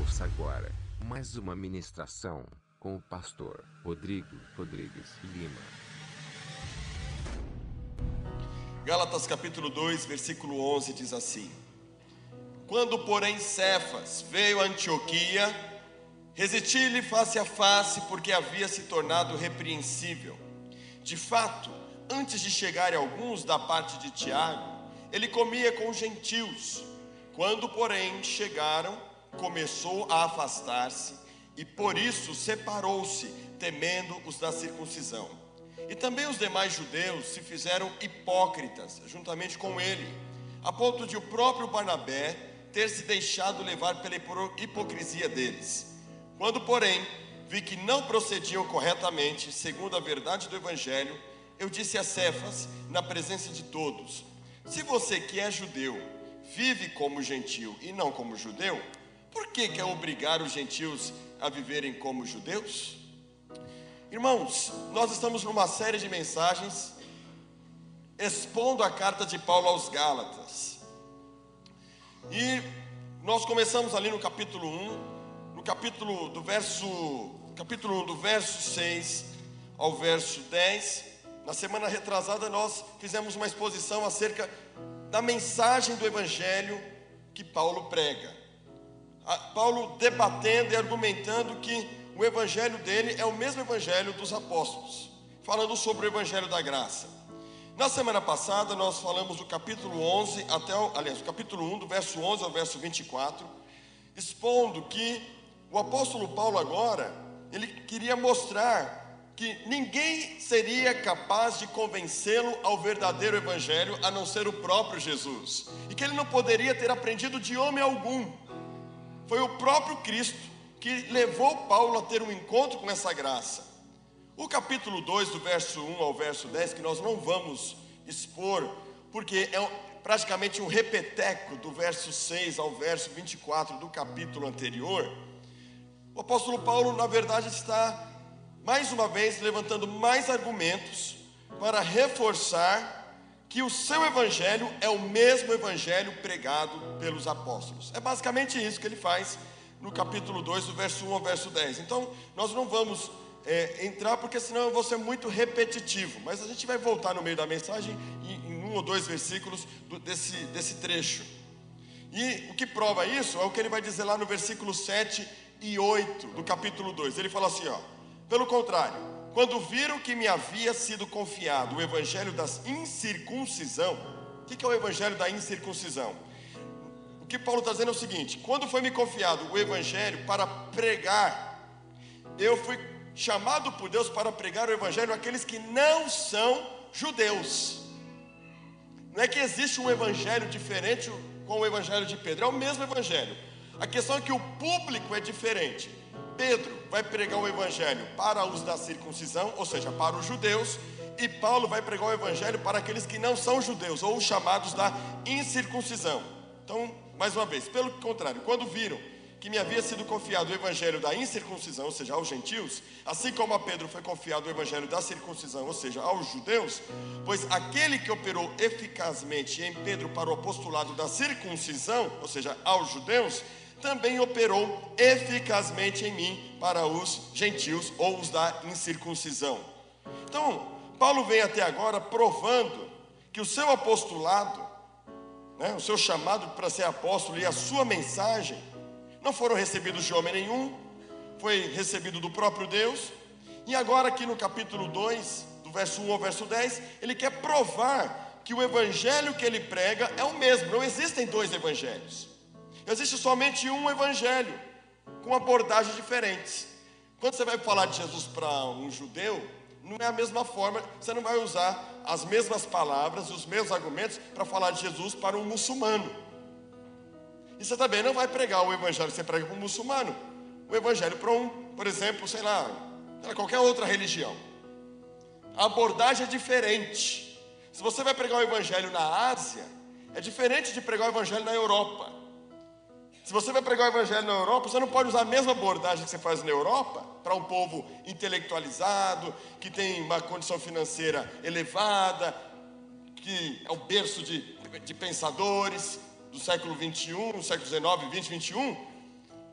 Ouça agora mais uma ministração com o pastor Rodrigo Rodrigues Lima. Gálatas capítulo 2, versículo 11 diz assim: Quando, porém, Cefas veio a Antioquia, resisti-lhe face a face, porque havia se tornado repreensível. De fato, antes de chegarem alguns da parte de Tiago, ele comia com os gentios. Quando, porém, chegaram, começou a afastar-se e por isso separou-se, temendo os da circuncisão. E também os demais judeus se fizeram hipócritas, juntamente com ele, a ponto de o próprio Barnabé ter se deixado levar pela hipocrisia deles. Quando, porém, vi que não procediam corretamente, segundo a verdade do Evangelho, eu disse a Cefas, na presença de todos: Se você que é judeu vive como gentil e não como judeu, por que quer obrigar os gentios a viverem como judeus? Irmãos, nós estamos numa série de mensagens expondo a carta de Paulo aos Gálatas. E nós começamos ali no capítulo 1, no capítulo do verso, capítulo 1 do verso 6 ao verso 10. Na semana retrasada nós fizemos uma exposição acerca da mensagem do evangelho que Paulo prega. Paulo debatendo e argumentando que o evangelho dele é o mesmo evangelho dos apóstolos, falando sobre o evangelho da graça. Na semana passada nós falamos do capítulo 11 até, aliás, do capítulo 1, do verso 11 ao verso 24, expondo que o apóstolo Paulo agora, ele queria mostrar que ninguém seria capaz de convencê-lo ao verdadeiro evangelho a não ser o próprio Jesus, e que ele não poderia ter aprendido de homem algum foi o próprio Cristo que levou Paulo a ter um encontro com essa graça. O capítulo 2, do verso 1 ao verso 10, que nós não vamos expor, porque é praticamente um repeteco do verso 6 ao verso 24 do capítulo anterior. O apóstolo Paulo, na verdade, está mais uma vez levantando mais argumentos para reforçar que o seu evangelho é o mesmo evangelho pregado pelos apóstolos. É basicamente isso que ele faz no capítulo 2, do verso 1 ao verso 10. Então, nós não vamos é, entrar, porque senão eu vou ser muito repetitivo, mas a gente vai voltar no meio da mensagem em, em um ou dois versículos do, desse, desse trecho. E o que prova isso é o que ele vai dizer lá no versículo 7 e 8 do capítulo 2. Ele fala assim: ó, pelo contrário quando viram que me havia sido confiado o evangelho da incircuncisão, o que é o evangelho da incircuncisão? O que Paulo está dizendo é o seguinte: quando foi me confiado o evangelho para pregar, eu fui chamado por Deus para pregar o evangelho àqueles que não são judeus. Não é que existe um evangelho diferente com o evangelho de Pedro, é o mesmo evangelho. A questão é que o público é diferente. Pedro vai pregar o evangelho para os da circuncisão, ou seja, para os judeus, e Paulo vai pregar o evangelho para aqueles que não são judeus, ou os chamados da incircuncisão. Então, mais uma vez, pelo contrário, quando viram que me havia sido confiado o evangelho da incircuncisão, ou seja, aos gentios, assim como a Pedro foi confiado o evangelho da circuncisão, ou seja, aos judeus, pois aquele que operou eficazmente em Pedro para o apostolado da circuncisão, ou seja, aos judeus, também operou eficazmente em mim para os gentios ou os da incircuncisão. Então, Paulo vem até agora provando que o seu apostolado, né, o seu chamado para ser apóstolo e a sua mensagem não foram recebidos de homem nenhum, foi recebido do próprio Deus. E agora, aqui no capítulo 2, do verso 1 ao verso 10, ele quer provar que o evangelho que ele prega é o mesmo, não existem dois evangelhos. Existe somente um evangelho, com abordagens diferentes. Quando você vai falar de Jesus para um judeu, não é a mesma forma, você não vai usar as mesmas palavras, os mesmos argumentos para falar de Jesus para um muçulmano. E você também não vai pregar o evangelho que você prega para um muçulmano, o evangelho para um, por exemplo, sei lá, qualquer outra religião. A abordagem é diferente. Se você vai pregar o evangelho na Ásia, é diferente de pregar o evangelho na Europa. Se você vai pregar o evangelho na Europa, você não pode usar a mesma abordagem que você faz na Europa para um povo intelectualizado, que tem uma condição financeira elevada, que é o berço de, de pensadores do século 21, século 19, 20, 21.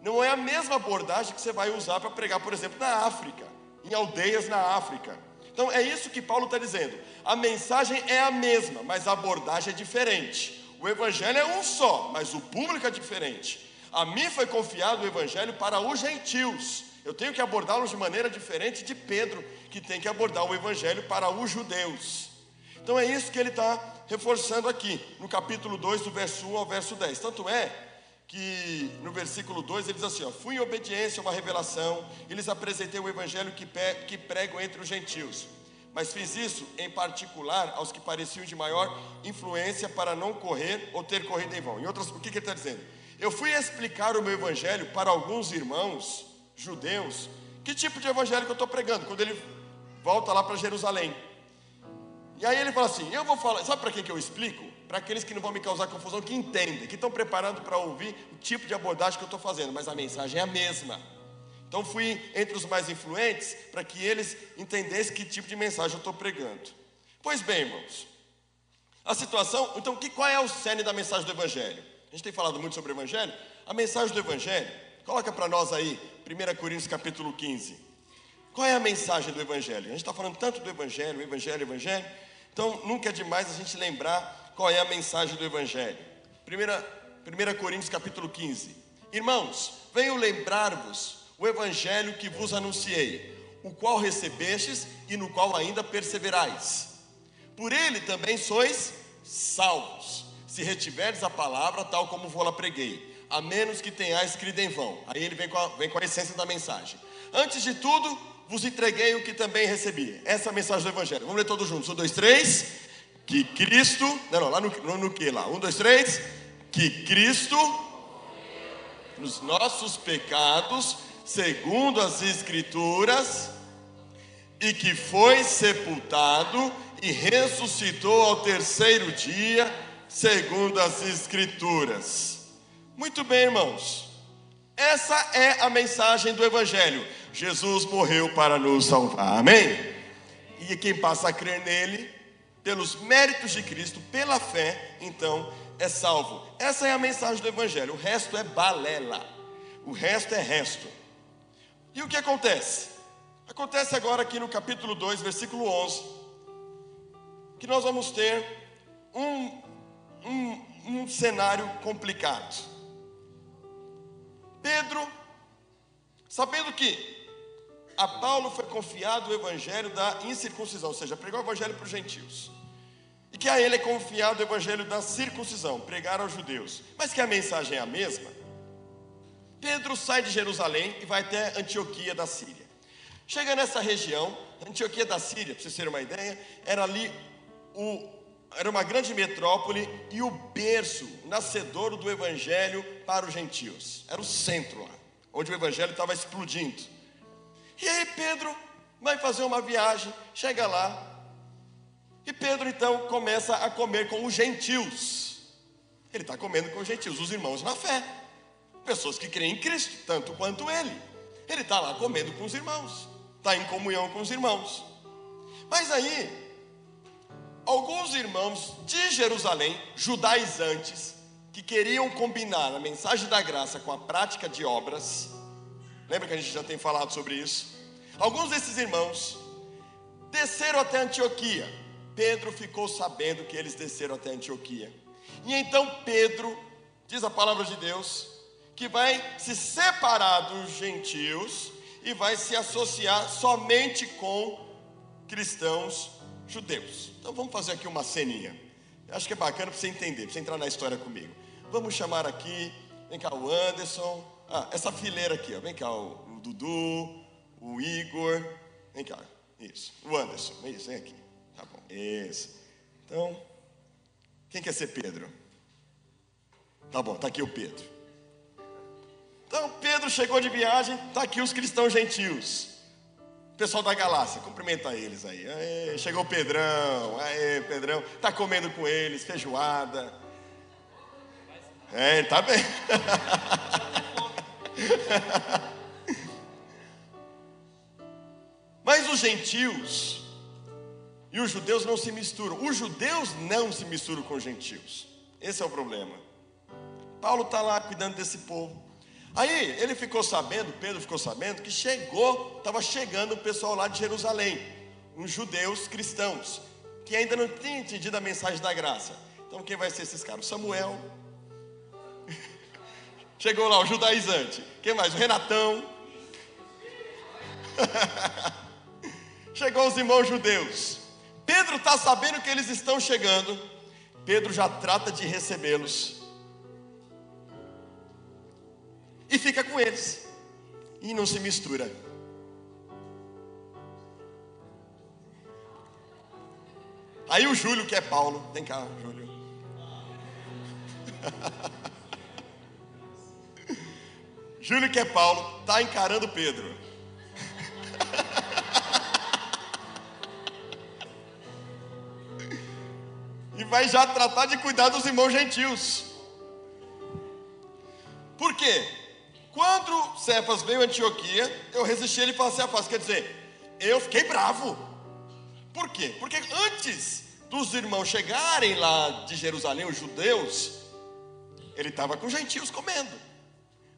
não é a mesma abordagem que você vai usar para pregar, por exemplo, na África, em aldeias na África. Então é isso que Paulo está dizendo. A mensagem é a mesma, mas a abordagem é diferente. O evangelho é um só, mas o público é diferente. A mim foi confiado o evangelho para os gentios. Eu tenho que abordá-los de maneira diferente de Pedro, que tem que abordar o evangelho para os judeus. Então é isso que ele está reforçando aqui, no capítulo 2, do verso 1 ao verso 10. Tanto é que no versículo 2 ele diz assim: ó, Fui em obediência a uma revelação, e lhes apresentei o evangelho que, que prego entre os gentios. Mas fiz isso em particular aos que pareciam de maior influência para não correr ou ter corrido em vão. Em outras, o que, que ele está dizendo? Eu fui explicar o meu evangelho para alguns irmãos judeus. Que tipo de evangelho que eu estou pregando? Quando ele volta lá para Jerusalém. E aí ele fala assim: Eu vou falar, sabe para quem que eu explico? Para aqueles que não vão me causar confusão, que entendem, que estão preparando para ouvir o tipo de abordagem que eu estou fazendo, mas a mensagem é a mesma. Então fui entre os mais influentes para que eles entendessem que tipo de mensagem eu estou pregando. Pois bem, irmãos, a situação, então que, qual é o cerne da mensagem do Evangelho? A gente tem falado muito sobre o Evangelho. A mensagem do Evangelho, coloca para nós aí, 1 Coríntios capítulo 15. Qual é a mensagem do Evangelho? A gente está falando tanto do Evangelho, Evangelho, Evangelho. Então nunca é demais a gente lembrar qual é a mensagem do Evangelho. 1, 1 Coríntios capítulo 15. Irmãos, venho lembrar-vos o evangelho que vos anunciei, o qual recebestes e no qual ainda perseverais. Por ele também sois salvos, se retiverdes a palavra tal como vou-la preguei, a menos que tenhais escrito em vão. Aí ele vem com, a, vem com a essência da mensagem. Antes de tudo, vos entreguei o que também recebi. Essa é a mensagem do Evangelho. Vamos ler todos juntos. Um, dois, três. Que Cristo. Não, não, lá no, no, no que lá? Um, dois, três. Que Cristo, nos nossos pecados, segundo as Escrituras, e que foi sepultado e ressuscitou ao terceiro dia, segundo as Escrituras. Muito bem, irmãos. Essa é a mensagem do Evangelho. Jesus morreu para nos salvar. Amém? E quem passa a crer nele, pelos méritos de Cristo, pela fé, então é salvo. Essa é a mensagem do Evangelho. O resto é balela. O resto é resto. E o que acontece? Acontece agora aqui no capítulo 2, versículo 11, que nós vamos ter um, um, um cenário complicado. Pedro, sabendo que a Paulo foi confiado o evangelho da incircuncisão, ou seja, pregou o evangelho para os gentios. E que a ele é confiado o evangelho da circuncisão, pregar aos judeus. Mas que a mensagem é a mesma, Pedro sai de Jerusalém e vai até Antioquia da Síria. Chega nessa região, Antioquia da Síria, para vocês terem uma ideia, era ali o, era uma grande metrópole e o berço nascedor do evangelho para os gentios. Era o centro lá, onde o evangelho estava explodindo. E aí Pedro vai fazer uma viagem, chega lá, e Pedro então começa a comer com os gentios. Ele está comendo com os gentios, os irmãos na fé. Pessoas que creem em Cristo, tanto quanto ele. Ele está lá comendo com os irmãos, está em comunhão com os irmãos. Mas aí, alguns irmãos de Jerusalém, judaizantes, que queriam combinar a mensagem da graça com a prática de obras, lembra que a gente já tem falado sobre isso? Alguns desses irmãos desceram até Antioquia. Pedro ficou sabendo que eles desceram até Antioquia. E então Pedro, diz a palavra de Deus, que vai se separar dos gentios e vai se associar somente com cristãos judeus. Então vamos fazer aqui uma ceninha. acho que é bacana para você entender, para você entrar na história comigo. Vamos chamar aqui, vem cá o Anderson, ah, essa fileira aqui, ó, vem cá o, o Dudu, o Igor, vem cá, isso, o Anderson, isso, vem aqui, tá bom, isso. Então, quem quer ser Pedro? Tá bom, tá aqui o Pedro. Então Pedro chegou de viagem, está aqui os cristãos gentios. pessoal da Galácia, cumprimenta eles aí. Aê, chegou o Pedrão, aê, Pedrão, está comendo com eles, feijoada. É, tá bem. Mas os gentios e os judeus não se misturam. Os judeus não se misturam com os gentios. Esse é o problema. Paulo está lá cuidando desse povo. Aí ele ficou sabendo, Pedro ficou sabendo, que chegou, estava chegando o pessoal lá de Jerusalém, uns judeus cristãos, que ainda não tinham entendido a mensagem da graça. Então quem vai ser esses caras? Samuel. Chegou lá o judaizante. Quem mais? O Renatão. Chegou os irmãos judeus. Pedro está sabendo que eles estão chegando. Pedro já trata de recebê-los. Fica com eles. E não se mistura. Aí o Júlio, que é Paulo, vem cá, Júlio. Júlio, que é Paulo, está encarando Pedro. e vai já tratar de cuidar dos irmãos gentios. Por quê? Quando Cefas veio a Antioquia, eu resisti ele face a face. Quer dizer, eu fiquei bravo. Por quê? Porque antes dos irmãos chegarem lá de Jerusalém, os judeus, ele estava com os gentios comendo.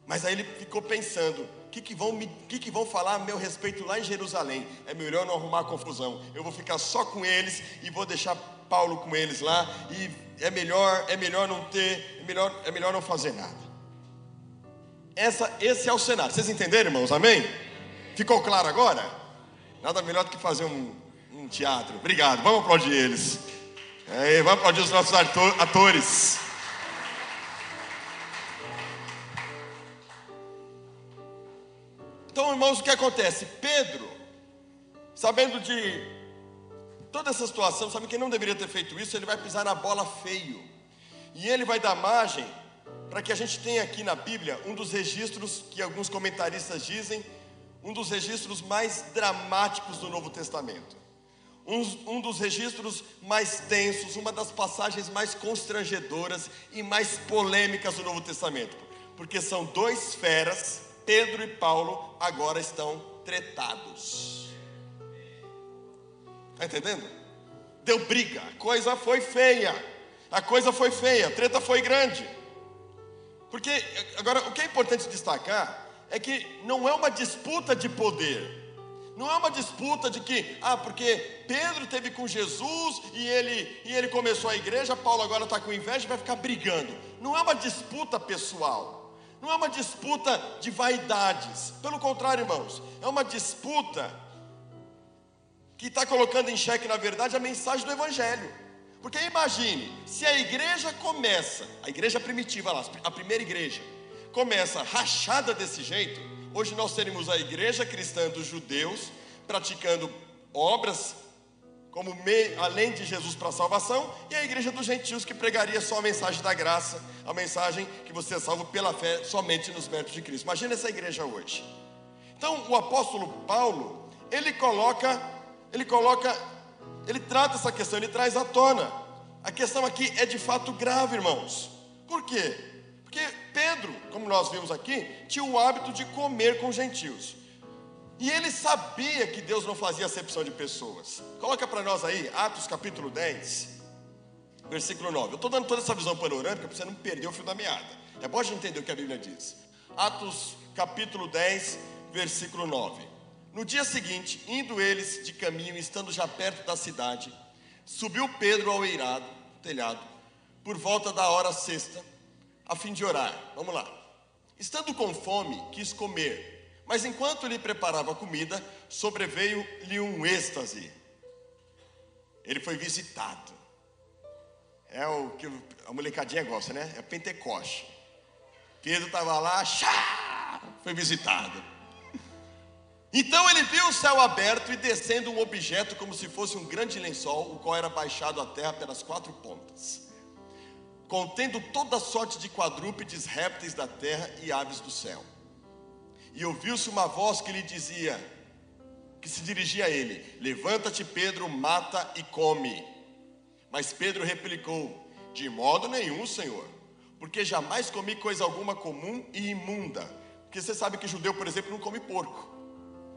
Mas aí ele ficou pensando: o que, que, vão que, que vão falar a meu respeito lá em Jerusalém? É melhor não arrumar confusão. Eu vou ficar só com eles e vou deixar Paulo com eles lá. E é melhor, é melhor não ter, é melhor, é melhor não fazer nada. Essa, esse é o cenário. Vocês entenderam, irmãos? Amém? Ficou claro agora? Nada melhor do que fazer um, um teatro. Obrigado. Vamos aplaudir eles. É, vamos aplaudir os nossos atores. Então, irmãos, o que acontece? Pedro, sabendo de toda essa situação, sabe que não deveria ter feito isso, ele vai pisar na bola feio. E ele vai dar margem para que a gente tenha aqui na Bíblia um dos registros que alguns comentaristas dizem, um dos registros mais dramáticos do Novo Testamento. Um, um, dos registros mais tensos, uma das passagens mais constrangedoras e mais polêmicas do Novo Testamento, porque são dois feras, Pedro e Paulo, agora estão tretados. Está entendendo? Deu briga, a coisa foi feia, a coisa foi feia, a treta foi grande. Porque, agora, o que é importante destacar é que não é uma disputa de poder. Não é uma disputa de que, ah, porque Pedro teve com Jesus e ele, e ele começou a igreja, Paulo agora está com inveja e vai ficar brigando. Não é uma disputa pessoal. Não é uma disputa de vaidades. Pelo contrário, irmãos, é uma disputa que está colocando em xeque, na verdade, a mensagem do Evangelho. Porque imagine, se a igreja começa, a igreja primitiva lá, a primeira igreja, começa rachada desse jeito, hoje nós teremos a igreja cristã dos judeus praticando obras como além de Jesus para a salvação, e a igreja dos gentios que pregaria só a mensagem da graça, a mensagem que você é salvo pela fé somente nos méritos de Cristo. Imagina essa igreja hoje. Então, o apóstolo Paulo, ele coloca, ele coloca ele trata essa questão, ele traz à tona. A questão aqui é de fato grave, irmãos. Por quê? Porque Pedro, como nós vimos aqui, tinha o hábito de comer com gentios. E ele sabia que Deus não fazia acepção de pessoas. Coloca para nós aí, Atos capítulo 10, versículo 9. Eu estou dando toda essa visão panorâmica para você não perder o fio da meada. É bom a gente entender o que a Bíblia diz. Atos capítulo 10, versículo 9. No dia seguinte, indo eles de caminho, estando já perto da cidade, subiu Pedro ao eirado, telhado, por volta da hora sexta, a fim de orar. Vamos lá. Estando com fome, quis comer, mas enquanto lhe preparava a comida, sobreveio-lhe um êxtase. Ele foi visitado. É o que a molecadinha gosta, né? É Pentecoste. Pedro estava lá, chá, foi visitado. Então ele viu o céu aberto e descendo um objeto como se fosse um grande lençol, o qual era baixado à terra pelas quatro pontas, contendo toda sorte de quadrúpedes, répteis da terra e aves do céu. E ouviu-se uma voz que lhe dizia, que se dirigia a ele: Levanta-te, Pedro, mata e come. Mas Pedro replicou: De modo nenhum, Senhor, porque jamais comi coisa alguma comum e imunda. Porque você sabe que judeu, por exemplo, não come porco.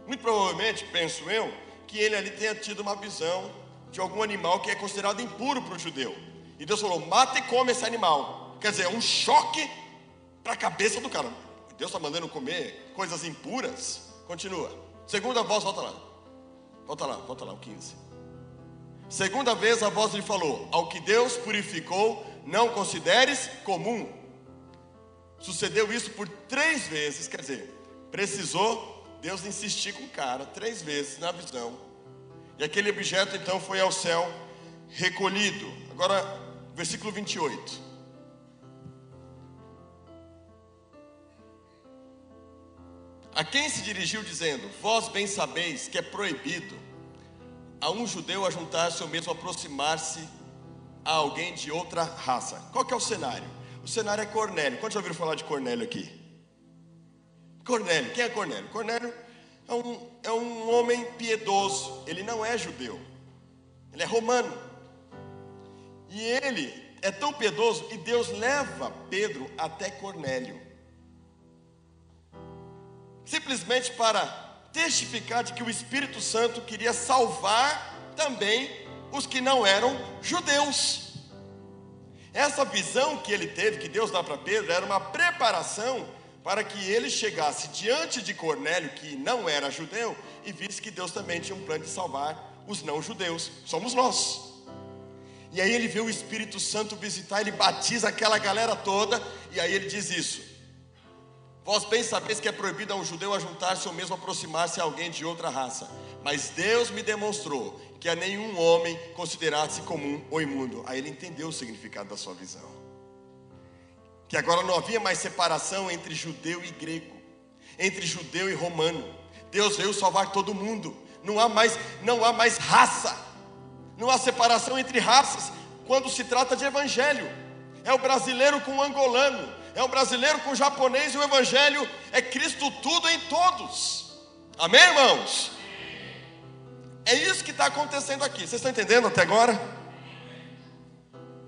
Muito provavelmente, penso eu, que ele ali tenha tido uma visão de algum animal que é considerado impuro para o judeu. E Deus falou: mata e come esse animal. Quer dizer, um choque para a cabeça do cara. Deus está mandando comer coisas impuras. Continua. Segunda voz, volta lá. Volta lá, volta lá, o 15. Segunda vez a voz lhe falou: Ao que Deus purificou, não consideres comum. Sucedeu isso por três vezes, quer dizer, precisou Deus insistir com o cara três vezes na visão. E aquele objeto então foi ao céu recolhido. Agora, versículo 28. A quem se dirigiu dizendo: Vós bem sabeis que é proibido a um judeu ajuntar-se ou mesmo aproximar-se a alguém de outra raça. Qual que é o cenário? O cenário é Cornélio. Quantos já ouviram falar de Cornélio aqui? Cornélio, quem é Cornélio? Cornélio é um, é um homem piedoso, ele não é judeu, ele é romano. E ele é tão piedoso e Deus leva Pedro até Cornélio simplesmente para testificar de que o Espírito Santo queria salvar também os que não eram judeus. Essa visão que ele teve, que Deus dá para Pedro, era uma preparação para que ele chegasse diante de Cornélio, que não era judeu, e visse que Deus também tinha um plano de salvar os não judeus, somos nós. E aí ele vê o Espírito Santo visitar, ele batiza aquela galera toda, e aí ele diz isso: Vós bem sabeis que é proibido a um judeu ajuntar-se ou mesmo aproximar-se a alguém de outra raça. Mas Deus me demonstrou que a nenhum homem considerasse comum ou imundo. Aí ele entendeu o significado da sua visão. Que agora não havia mais separação entre judeu e grego, entre judeu e romano. Deus veio salvar todo mundo. Não há mais, não há mais raça. Não há separação entre raças quando se trata de evangelho. É o brasileiro com o angolano, é um brasileiro com japonês e o Evangelho é Cristo tudo em todos. Amém, irmãos? É isso que está acontecendo aqui. Vocês estão entendendo até agora?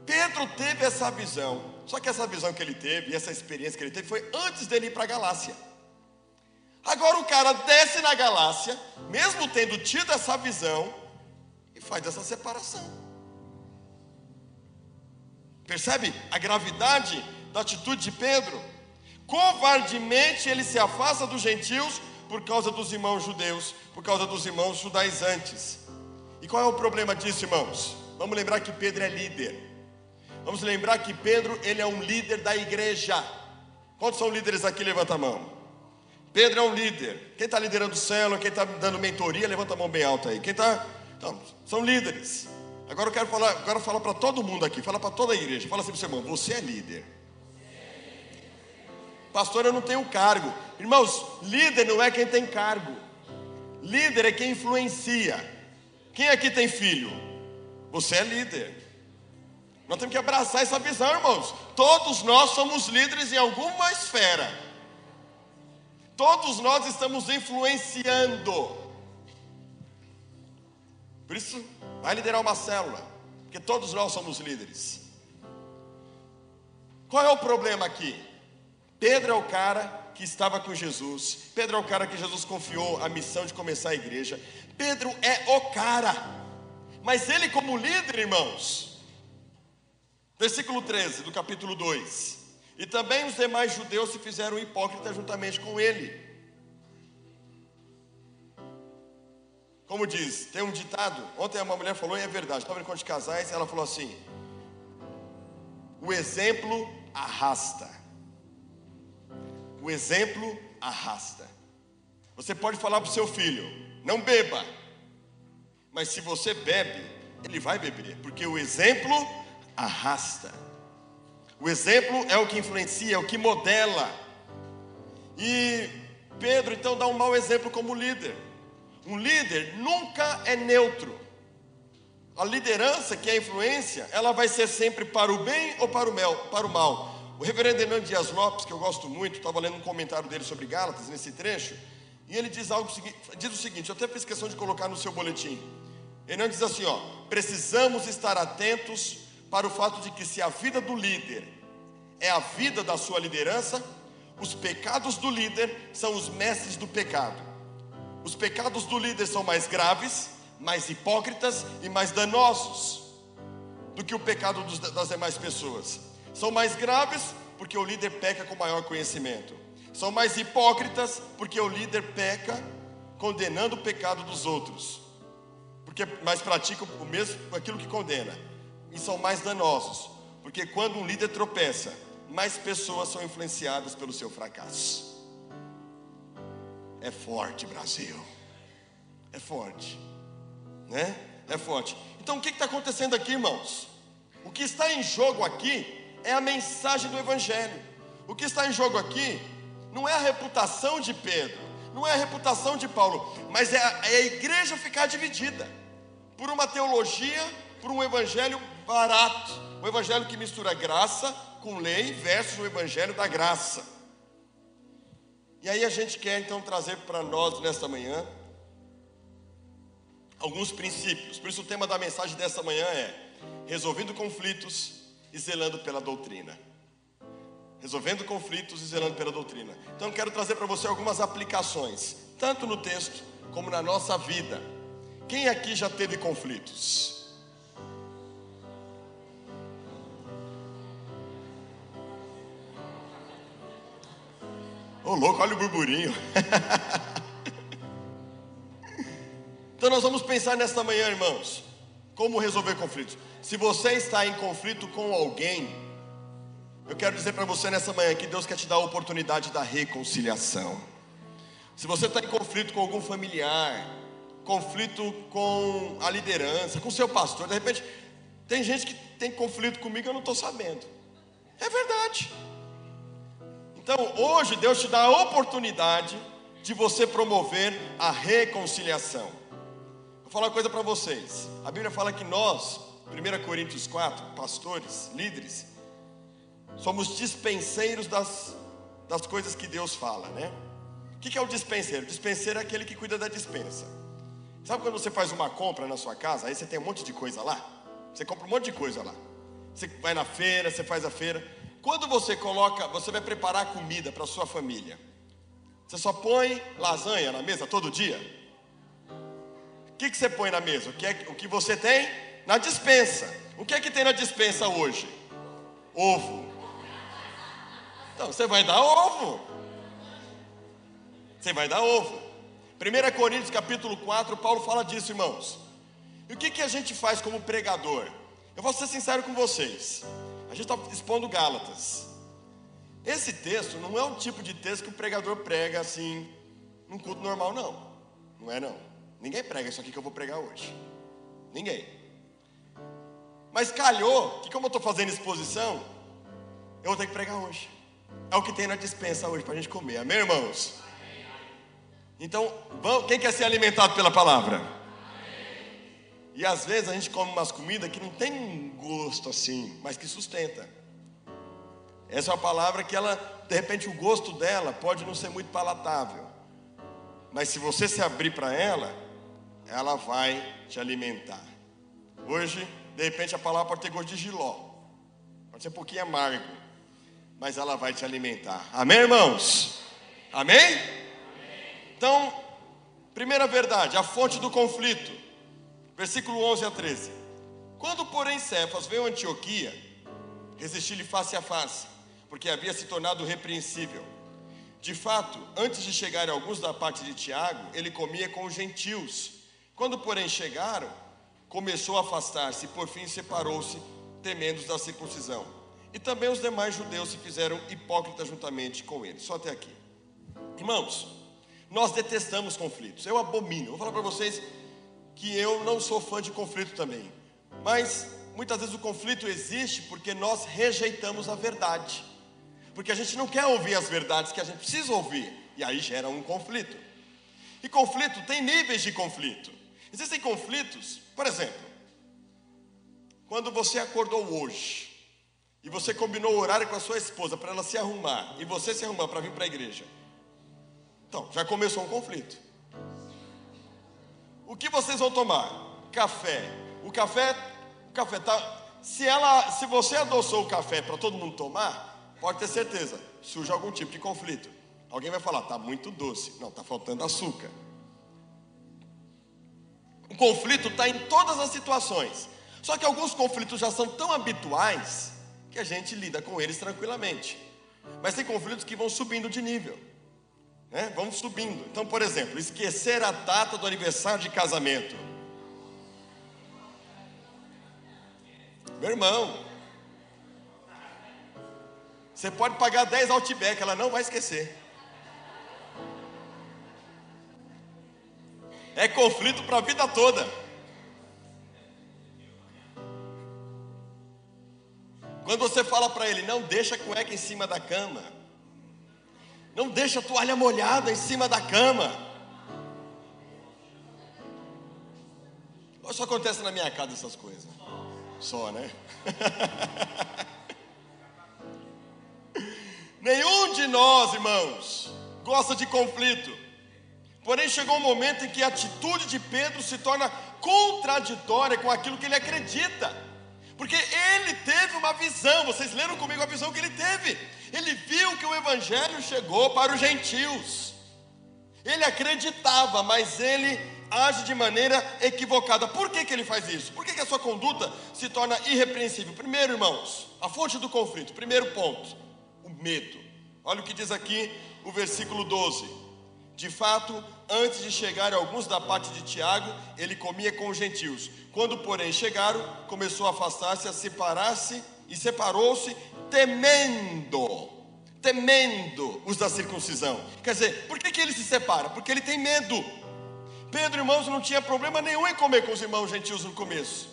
Pedro teve essa visão. Só que essa visão que ele teve, essa experiência que ele teve, foi antes dele ir para a Galácia. Agora o cara desce na Galácia, mesmo tendo tido essa visão, e faz essa separação. Percebe a gravidade da atitude de Pedro. Covardemente ele se afasta dos gentios por causa dos irmãos judeus, por causa dos irmãos judaizantes. E qual é o problema disso, irmãos? Vamos lembrar que Pedro é líder. Vamos lembrar que Pedro, ele é um líder da igreja. Quantos são líderes aqui? Levanta a mão. Pedro é um líder. Quem está liderando o célula, quem está dando mentoria, levanta a mão bem alta aí. Quem está. Então, são líderes. Agora eu quero falar, agora falar para todo mundo aqui, fala para toda a igreja. Fala assim para o seu irmão: você é líder. Pastor, eu não tenho cargo. Irmãos, líder não é quem tem cargo. Líder é quem influencia. Quem aqui tem filho? Você é líder. Nós temos que abraçar essa visão, irmãos. Todos nós somos líderes em alguma esfera. Todos nós estamos influenciando. Por isso, vai liderar uma célula, porque todos nós somos líderes. Qual é o problema aqui? Pedro é o cara que estava com Jesus. Pedro é o cara que Jesus confiou a missão de começar a igreja. Pedro é o cara. Mas ele, como líder, irmãos, versículo 13 do capítulo 2: E também os demais judeus se fizeram hipócritas juntamente com ele. Como diz, tem um ditado. Ontem uma mulher falou, e é verdade, estava em de casais, ela falou assim: O exemplo arrasta. O exemplo arrasta. Você pode falar para o seu filho: não beba. Mas se você bebe, ele vai beber, porque o exemplo arrasta. O exemplo é o que influencia, é o que modela. E Pedro então dá um mau exemplo como líder. Um líder nunca é neutro. A liderança, que é a influência, ela vai ser sempre para o bem ou para o, mel, para o mal. O reverendo Hernando Dias Lopes, que eu gosto muito, estava lendo um comentário dele sobre Gálatas nesse trecho, e ele diz algo diz o seguinte, eu até fiz questão de colocar no seu boletim. Hernando diz assim, ó, precisamos estar atentos para o fato de que se a vida do líder é a vida da sua liderança, os pecados do líder são os mestres do pecado. Os pecados do líder são mais graves, mais hipócritas e mais danosos do que o pecado das demais pessoas. São mais graves porque o líder peca com maior conhecimento. São mais hipócritas porque o líder peca, condenando o pecado dos outros. Porque mais praticam o mesmo aquilo que condena. E são mais danosos, porque quando um líder tropeça, mais pessoas são influenciadas pelo seu fracasso. É forte, Brasil. É forte, né? É forte. Então o que está acontecendo aqui, irmãos? O que está em jogo aqui é a mensagem do Evangelho. O que está em jogo aqui não é a reputação de Pedro, não é a reputação de Paulo, mas é a, é a igreja ficar dividida por uma teologia, por um evangelho barato, um evangelho que mistura graça com lei versus o evangelho da graça. E aí a gente quer então trazer para nós nesta manhã alguns princípios. Por isso o tema da mensagem dessa manhã é resolvendo conflitos e zelando pela doutrina. Resolvendo conflitos e zelando pela doutrina. Então quero trazer para você algumas aplicações, tanto no texto como na nossa vida. Quem aqui já teve conflitos? Ô louco, olha o burburinho. então nós vamos pensar nesta manhã, irmãos, como resolver conflitos. Se você está em conflito com alguém, eu quero dizer para você nessa manhã que Deus quer te dar a oportunidade da reconciliação. Se você está em conflito com algum familiar, conflito com a liderança, com seu pastor, de repente, tem gente que tem conflito comigo eu não estou sabendo. É verdade. Então, hoje Deus te dá a oportunidade de você promover a reconciliação. Vou falar uma coisa para vocês. A Bíblia fala que nós, 1 Coríntios 4, pastores, líderes, somos dispenseiros das, das coisas que Deus fala, né? O que é o dispenseiro? O dispenseiro é aquele que cuida da dispensa. Sabe quando você faz uma compra na sua casa, aí você tem um monte de coisa lá? Você compra um monte de coisa lá. Você vai na feira, você faz a feira. Quando você coloca, você vai preparar comida para sua família. Você só põe lasanha na mesa todo dia? O que, que você põe na mesa? O que, é, o que você tem na dispensa. O que é que tem na dispensa hoje? Ovo. Então você vai dar ovo. Você vai dar ovo. 1 Coríntios capítulo 4, Paulo fala disso, irmãos. E o que, que a gente faz como pregador? Eu vou ser sincero com vocês. A gente está expondo Gálatas. Esse texto não é um tipo de texto que o pregador prega assim, num culto normal, não. Não é não. Ninguém prega isso aqui que eu vou pregar hoje. Ninguém. Mas calhou que como eu estou fazendo exposição, eu vou ter que pregar hoje. É o que tem na dispensa hoje para a gente comer. Amém, irmãos? Então, quem quer ser alimentado pela palavra? E às vezes a gente come umas comidas que não tem gosto assim, mas que sustenta. Essa é uma palavra que ela, de repente, o gosto dela pode não ser muito palatável. Mas se você se abrir para ela, ela vai te alimentar. Hoje, de repente, a palavra pode ter gosto de giló. Pode ser um pouquinho amargo. Mas ela vai te alimentar. Amém, irmãos? Amém? Então, primeira verdade, a fonte do conflito Versículo 11 a 13. Quando, porém, Cefas veio a Antioquia, resisti-lhe face a face, porque havia se tornado repreensível. De fato, antes de chegarem alguns da parte de Tiago, ele comia com os gentios. Quando, porém, chegaram, começou a afastar-se e, por fim, separou-se, temendo da circuncisão. E também os demais judeus se fizeram hipócritas juntamente com ele. Só até aqui. Irmãos, nós detestamos conflitos. Eu abomino. Vou falar para vocês que eu não sou fã de conflito também. Mas muitas vezes o conflito existe porque nós rejeitamos a verdade. Porque a gente não quer ouvir as verdades que a gente precisa ouvir. E aí gera um conflito. E conflito tem níveis de conflito. Existem conflitos, por exemplo, quando você acordou hoje e você combinou o horário com a sua esposa para ela se arrumar e você se arrumar para vir para a igreja. Então, já começou um conflito. O que vocês vão tomar? Café. O café, o café tá. Se ela, se você adoçou o café para todo mundo tomar, pode ter certeza, surge algum tipo de conflito. Alguém vai falar, tá muito doce. Não, tá faltando açúcar. O conflito está em todas as situações. Só que alguns conflitos já são tão habituais que a gente lida com eles tranquilamente. Mas tem conflitos que vão subindo de nível. Né? Vão subindo. Então, por exemplo, esquecer a data do aniversário de casamento. Meu irmão, você pode pagar 10 Outback, ela não vai esquecer. É conflito para a vida toda. Quando você fala para ele, não deixa a cueca em cima da cama, não deixa a toalha molhada em cima da cama. Só acontece na minha casa essas coisas. Só, né? Nenhum de nós, irmãos, gosta de conflito. Porém, chegou um momento em que a atitude de Pedro se torna contraditória com aquilo que ele acredita. Porque ele teve uma visão, vocês leram comigo a visão que ele teve. Ele viu que o evangelho chegou para os gentios. Ele acreditava, mas ele age de maneira equivocada. Por que, que ele faz isso? Por que, que a sua conduta se torna irrepreensível? Primeiro, irmãos, a fonte do conflito, primeiro ponto, o medo. Olha o que diz aqui o versículo 12. De fato, antes de chegar alguns da parte de Tiago, ele comia com os gentios. Quando, porém, chegaram, começou a afastar-se, a separar-se e separou-se, temendo, temendo os da circuncisão. Quer dizer, por que, que ele se separa? Porque ele tem medo. Pedro, irmãos, não tinha problema nenhum em comer com os irmãos gentios no começo.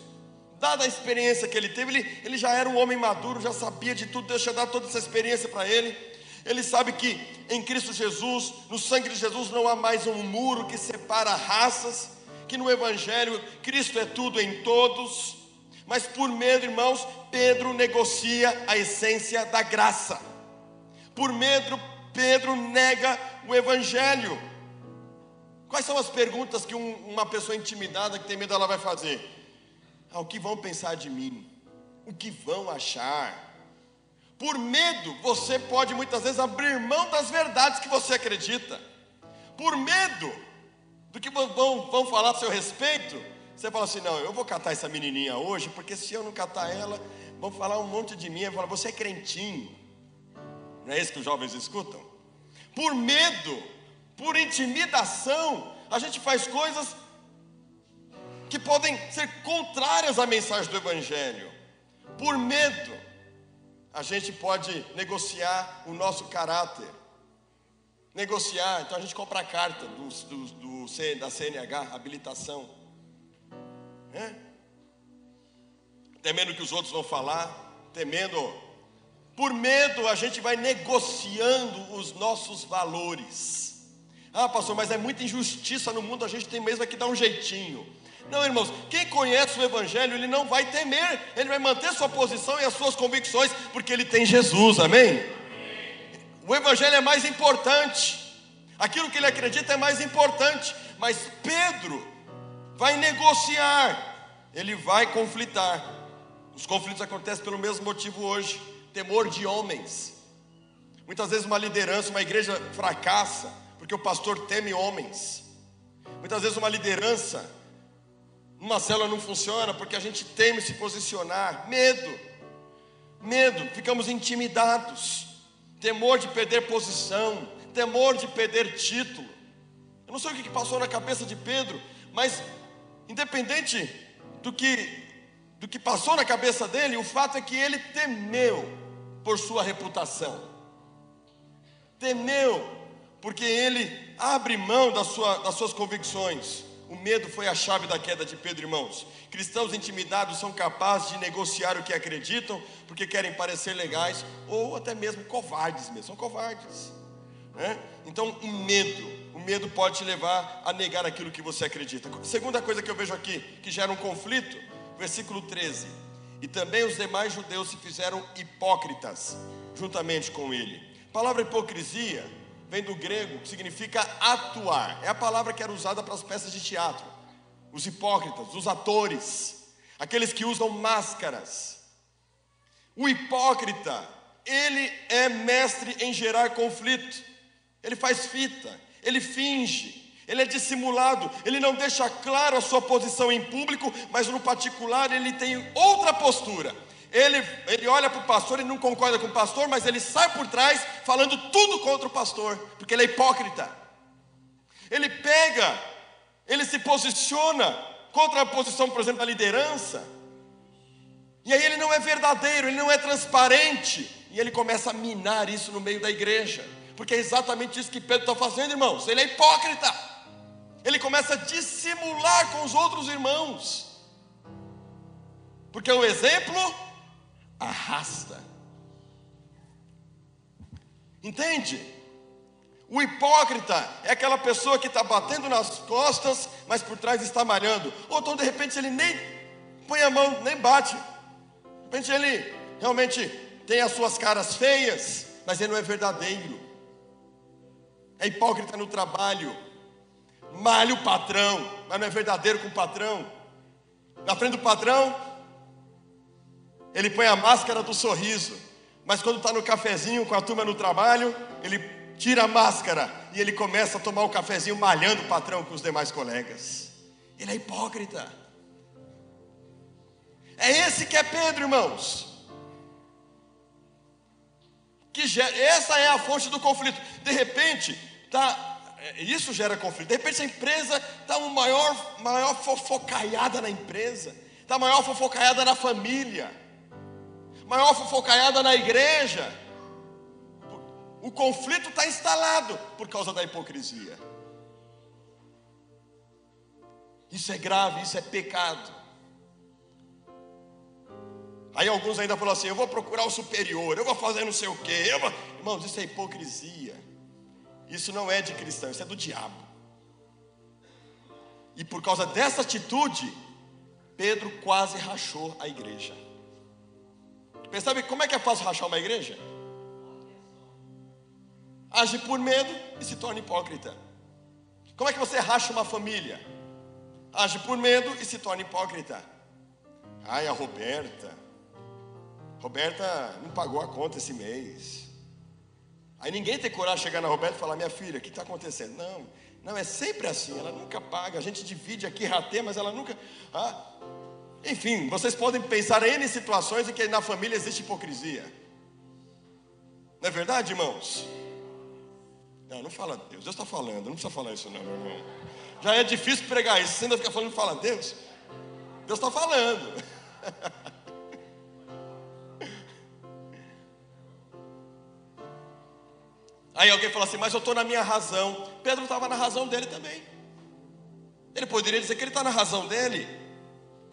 Dada a experiência que ele teve, ele, ele já era um homem maduro, já sabia de tudo, Deus tinha dado toda essa experiência para ele. Ele sabe que em Cristo Jesus, no sangue de Jesus, não há mais um muro que separa raças, que no Evangelho Cristo é tudo em todos. Mas por medo, irmãos, Pedro negocia a essência da graça. Por medo, Pedro nega o Evangelho. Quais são as perguntas que um, uma pessoa intimidada que tem medo ela vai fazer? Ah, o que vão pensar de mim? O que vão achar? Por medo, você pode muitas vezes abrir mão das verdades que você acredita. Por medo do que vão, vão falar a seu respeito, você fala assim: não, eu vou catar essa menininha hoje, porque se eu não catar ela, vão falar um monte de mim, vão falar, você é crentinho. Não é isso que os jovens escutam? Por medo, por intimidação, a gente faz coisas que podem ser contrárias à mensagem do Evangelho. Por medo, a gente pode negociar o nosso caráter. Negociar, então a gente compra a carta do, do, do da CNH, habilitação. É? Temendo que os outros vão falar, temendo. Por medo, a gente vai negociando os nossos valores. Ah, pastor, mas é muita injustiça no mundo, a gente tem mesmo que dar um jeitinho. Não, irmãos, quem conhece o Evangelho, ele não vai temer, ele vai manter sua posição e as suas convicções, porque ele tem Jesus, amém? O Evangelho é mais importante, aquilo que ele acredita é mais importante, mas Pedro vai negociar, ele vai conflitar. Os conflitos acontecem pelo mesmo motivo hoje: temor de homens. Muitas vezes uma liderança, uma igreja fracassa, porque o pastor teme homens. Muitas vezes uma liderança uma célula não funciona porque a gente teme se posicionar. Medo. Medo. Ficamos intimidados. Temor de perder posição. Temor de perder título. Eu não sei o que passou na cabeça de Pedro, mas independente do que do que passou na cabeça dele, o fato é que ele temeu por sua reputação. Temeu porque ele abre mão da sua, das suas convicções. O medo foi a chave da queda de Pedro, irmãos. Cristãos intimidados são capazes de negociar o que acreditam porque querem parecer legais ou até mesmo covardes mesmo, são covardes. Né? Então, o medo, o medo pode te levar a negar aquilo que você acredita. Segunda coisa que eu vejo aqui, que gera um conflito, versículo 13. E também os demais judeus se fizeram hipócritas juntamente com ele. A palavra hipocrisia vem do grego, que significa atuar. É a palavra que era usada para as peças de teatro. Os hipócritas, os atores, aqueles que usam máscaras. O hipócrita, ele é mestre em gerar conflito. Ele faz fita, ele finge, ele é dissimulado, ele não deixa claro a sua posição em público, mas no particular ele tem outra postura. Ele, ele olha para o pastor e não concorda com o pastor, mas ele sai por trás falando tudo contra o pastor, porque ele é hipócrita. Ele pega, ele se posiciona contra a posição, por exemplo, da liderança, e aí ele não é verdadeiro, ele não é transparente, e ele começa a minar isso no meio da igreja, porque é exatamente isso que Pedro está fazendo, irmãos. Ele é hipócrita, ele começa a dissimular com os outros irmãos, porque o exemplo arrasta. Entende? O hipócrita é aquela pessoa que está batendo nas costas, mas por trás está malhando. Ou então de repente ele nem põe a mão, nem bate. De repente ele realmente tem as suas caras feias, mas ele não é verdadeiro. É hipócrita no trabalho, malha o patrão, mas não é verdadeiro com o patrão. Na frente do patrão, ele põe a máscara do sorriso, mas quando está no cafezinho com a turma no trabalho, ele tira a máscara e ele começa a tomar o cafezinho malhando o patrão com os demais colegas. Ele é hipócrita. É esse que é Pedro, irmãos. Que gera, essa é a fonte do conflito. De repente, tá, é, isso gera conflito. De repente, a empresa está uma maior, maior fofocaiada na empresa, está maior fofocaiada na família maior fofocaiada na igreja. O conflito está instalado por causa da hipocrisia. Isso é grave, isso é pecado. Aí alguns ainda falam assim: eu vou procurar o superior, eu vou fazer não sei o quê. Vou... Irmãos, isso é hipocrisia. Isso não é de cristão, isso é do diabo. E por causa dessa atitude, Pedro quase rachou a igreja. Percebe como é que é fácil rachar uma igreja? Age por medo e se torna hipócrita. Como é que você racha uma família? Age por medo e se torna hipócrita. Ai, a Roberta. Roberta não pagou a conta esse mês. Aí ninguém tem coragem de chegar na Roberta e falar: Minha filha, o que está acontecendo? Não, não, é sempre assim. Ela nunca paga. A gente divide aqui, rateia, mas ela nunca. Ah, enfim, vocês podem pensar em situações em que na família existe hipocrisia. Não é verdade, irmãos? Não, não fala Deus. Deus está falando, não precisa falar isso, não, meu irmão. Já é difícil pregar isso, você ainda fica falando, fala Deus. Deus está falando. Aí alguém fala assim, mas eu estou na minha razão. Pedro estava na razão dele também. Ele poderia dizer que ele está na razão dele,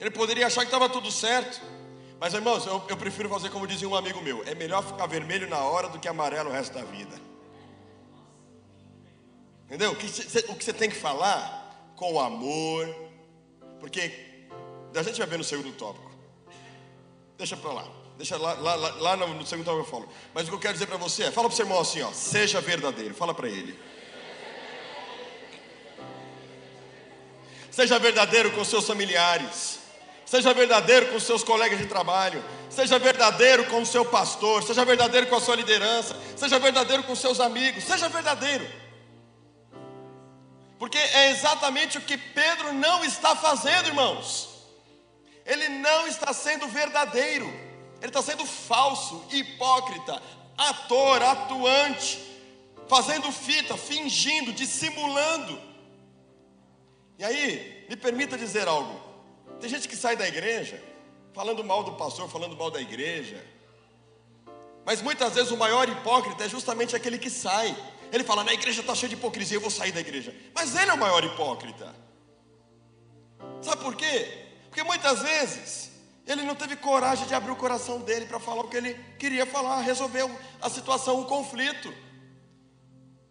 ele poderia achar que estava tudo certo. Mas, irmãos, eu, eu, prefiro fazer como dizia um amigo meu: é melhor ficar vermelho na hora do que amarelo o resto da vida. Entendeu? O que você tem que falar com amor, porque a gente vai ver no segundo tópico. Deixa para lá, deixa lá, lá, lá, no, segundo eu falo. Mas o que eu quero dizer para você é: fala para o seu irmão assim, ó, seja verdadeiro, fala para ele. Seja verdadeiro com seus familiares. Seja verdadeiro com seus colegas de trabalho. Seja verdadeiro com o seu pastor. Seja verdadeiro com a sua liderança. Seja verdadeiro com seus amigos. Seja verdadeiro. Porque é exatamente o que Pedro não está fazendo, irmãos. Ele não está sendo verdadeiro. Ele está sendo falso, hipócrita, ator, atuante, fazendo fita, fingindo, dissimulando. E aí, me permita dizer algo. Tem gente que sai da igreja falando mal do pastor, falando mal da igreja. Mas muitas vezes o maior hipócrita é justamente aquele que sai. Ele fala: na igreja está cheio de hipocrisia, eu vou sair da igreja. Mas ele é o maior hipócrita. Sabe por quê? Porque muitas vezes ele não teve coragem de abrir o coração dele para falar o que ele queria falar, resolver a situação, o conflito.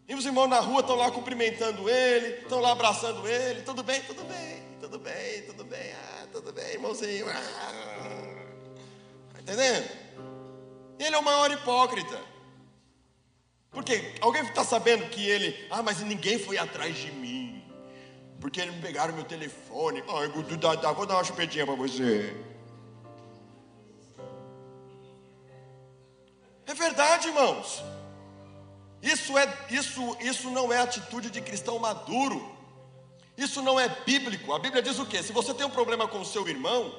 E os irmãos na rua estão lá cumprimentando ele, estão lá abraçando ele. Tudo bem, tudo bem, tudo bem, tudo bem. Ah, tudo bem, irmãozinho. Está entendendo? Ele é o maior hipócrita. Porque alguém está sabendo que ele, ah, mas ninguém foi atrás de mim. Porque eles me pegaram meu telefone. Ai, vou dar uma chupetinha para você. É verdade, irmãos. Isso, é, isso, isso não é atitude de cristão maduro. Isso não é bíblico. A Bíblia diz o quê? Se você tem um problema com o seu irmão,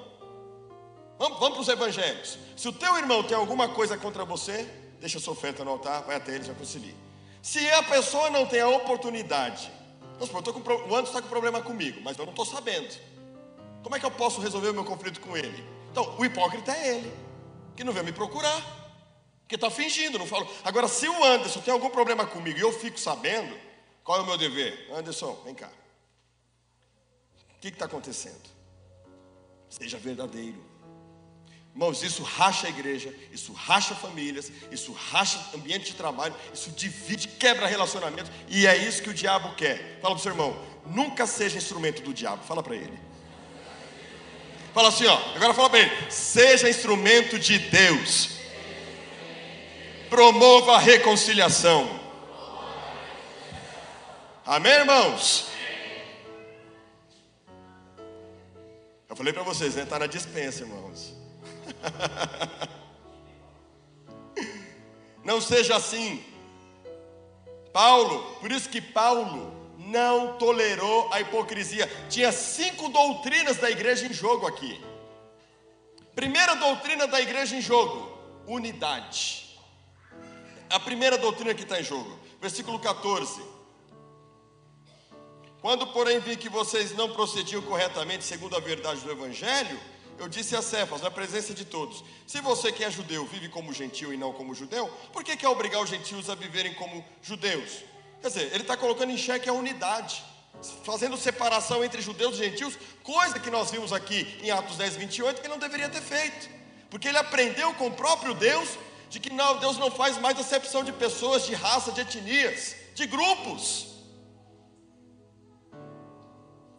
Vamos, vamos para os evangelhos. Se o teu irmão tem alguma coisa contra você, deixa sua oferta no altar, vai até ele já concilia. Se a pessoa não tem a oportunidade, vamos supor, com, o Anderson está com problema comigo, mas eu não estou sabendo. Como é que eu posso resolver o meu conflito com ele? Então, o hipócrita é ele, que não veio me procurar, que está fingindo, não falo. Agora, se o Anderson tem algum problema comigo e eu fico sabendo, qual é o meu dever? Anderson, vem cá. O que está acontecendo? Seja verdadeiro. Irmãos, isso racha a igreja, isso racha famílias, isso racha ambiente de trabalho, isso divide, quebra relacionamentos, e é isso que o diabo quer. Fala para o seu irmão, nunca seja instrumento do diabo, fala para ele. Fala assim, ó, agora fala para ele, seja instrumento de Deus. Promova a reconciliação. Amém, irmãos? Eu falei para vocês, né? Está na dispensa, irmãos. Não seja assim. Paulo, por isso que Paulo não tolerou a hipocrisia. Tinha cinco doutrinas da igreja em jogo aqui. Primeira doutrina da igreja em jogo: unidade. A primeira doutrina que está em jogo, versículo 14. Quando, porém, vi que vocês não procediam corretamente segundo a verdade do Evangelho, eu disse a Cefas, na presença de todos: se você que é judeu vive como gentil e não como judeu, por que quer obrigar os gentios a viverem como judeus? Quer dizer, ele está colocando em xeque a unidade, fazendo separação entre judeus e gentios, coisa que nós vimos aqui em Atos 10, 28, que não deveria ter feito, porque ele aprendeu com o próprio Deus de que não, Deus não faz mais acepção de pessoas, de raça, de etnias, de grupos.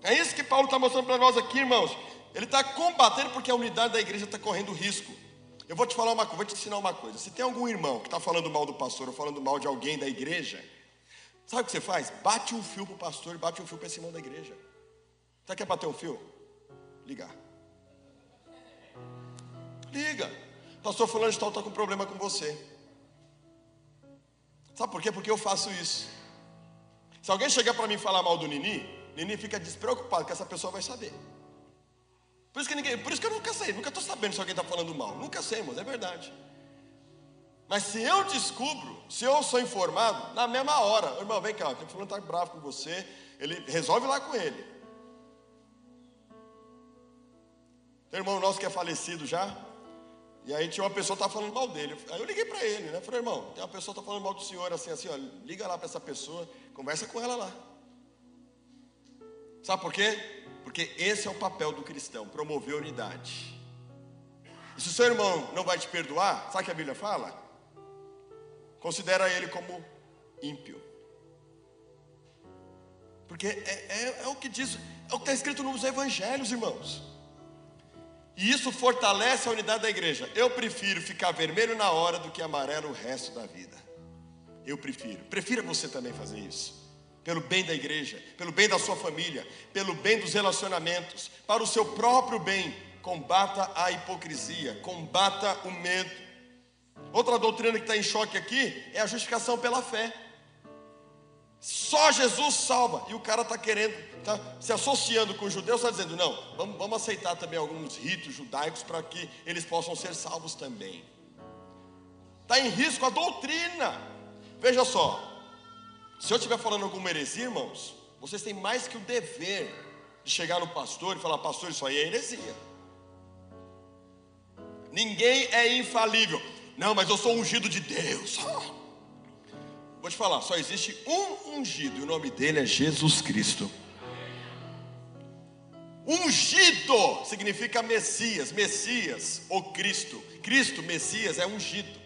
É isso que Paulo está mostrando para nós aqui, irmãos. Ele está combatendo porque a unidade da igreja está correndo risco. Eu vou te falar uma coisa, vou te ensinar uma coisa. Se tem algum irmão que está falando mal do pastor ou falando mal de alguém da igreja, sabe o que você faz? Bate um fio para o pastor e bate um fio para esse irmão da igreja. Você quer bater um fio? Ligar. Liga. Pastor fulano de tal está com problema com você. Sabe por quê? Porque eu faço isso. Se alguém chegar para mim falar mal do Nini, Nini fica despreocupado que essa pessoa vai saber. Por isso que, ninguém, por isso que eu nunca sei, nunca estou sabendo se alguém está falando mal. Nunca sei, mas é verdade. Mas se eu descubro, se eu sou informado, na mesma hora, irmão, vem cá, o fulano está bravo com você, ele resolve lá com ele. Tem um irmão nosso que é falecido já, e aí tinha uma pessoa que estava falando mal dele. Aí eu liguei para ele, né? Falei, irmão, tem uma pessoa que está falando mal do senhor, assim, assim, ó, liga lá para essa pessoa, conversa com ela lá. Sabe por quê? Porque esse é o papel do cristão, promover unidade. E se o seu irmão não vai te perdoar, sabe o que a Bíblia fala? Considera ele como ímpio. Porque é, é, é o que diz, é o que está escrito nos evangelhos, irmãos. E isso fortalece a unidade da igreja. Eu prefiro ficar vermelho na hora do que amarelo o resto da vida. Eu prefiro. Prefira você também fazer isso pelo bem da igreja, pelo bem da sua família, pelo bem dos relacionamentos, para o seu próprio bem. Combata a hipocrisia, combata o medo. Outra doutrina que está em choque aqui é a justificação pela fé. Só Jesus salva. E o cara está querendo, está se associando com os judeus, está dizendo: não, vamos, vamos aceitar também alguns ritos judaicos para que eles possam ser salvos também. Está em risco a doutrina. Veja só, se eu estiver falando alguma heresia, irmãos, vocês têm mais que o dever de chegar no pastor e falar: Pastor, isso aí é heresia. Ninguém é infalível. Não, mas eu sou ungido de Deus. Vou te falar: só existe um ungido e o nome dele é Jesus Cristo. Ungido significa Messias, Messias ou Cristo. Cristo, Messias, é ungido.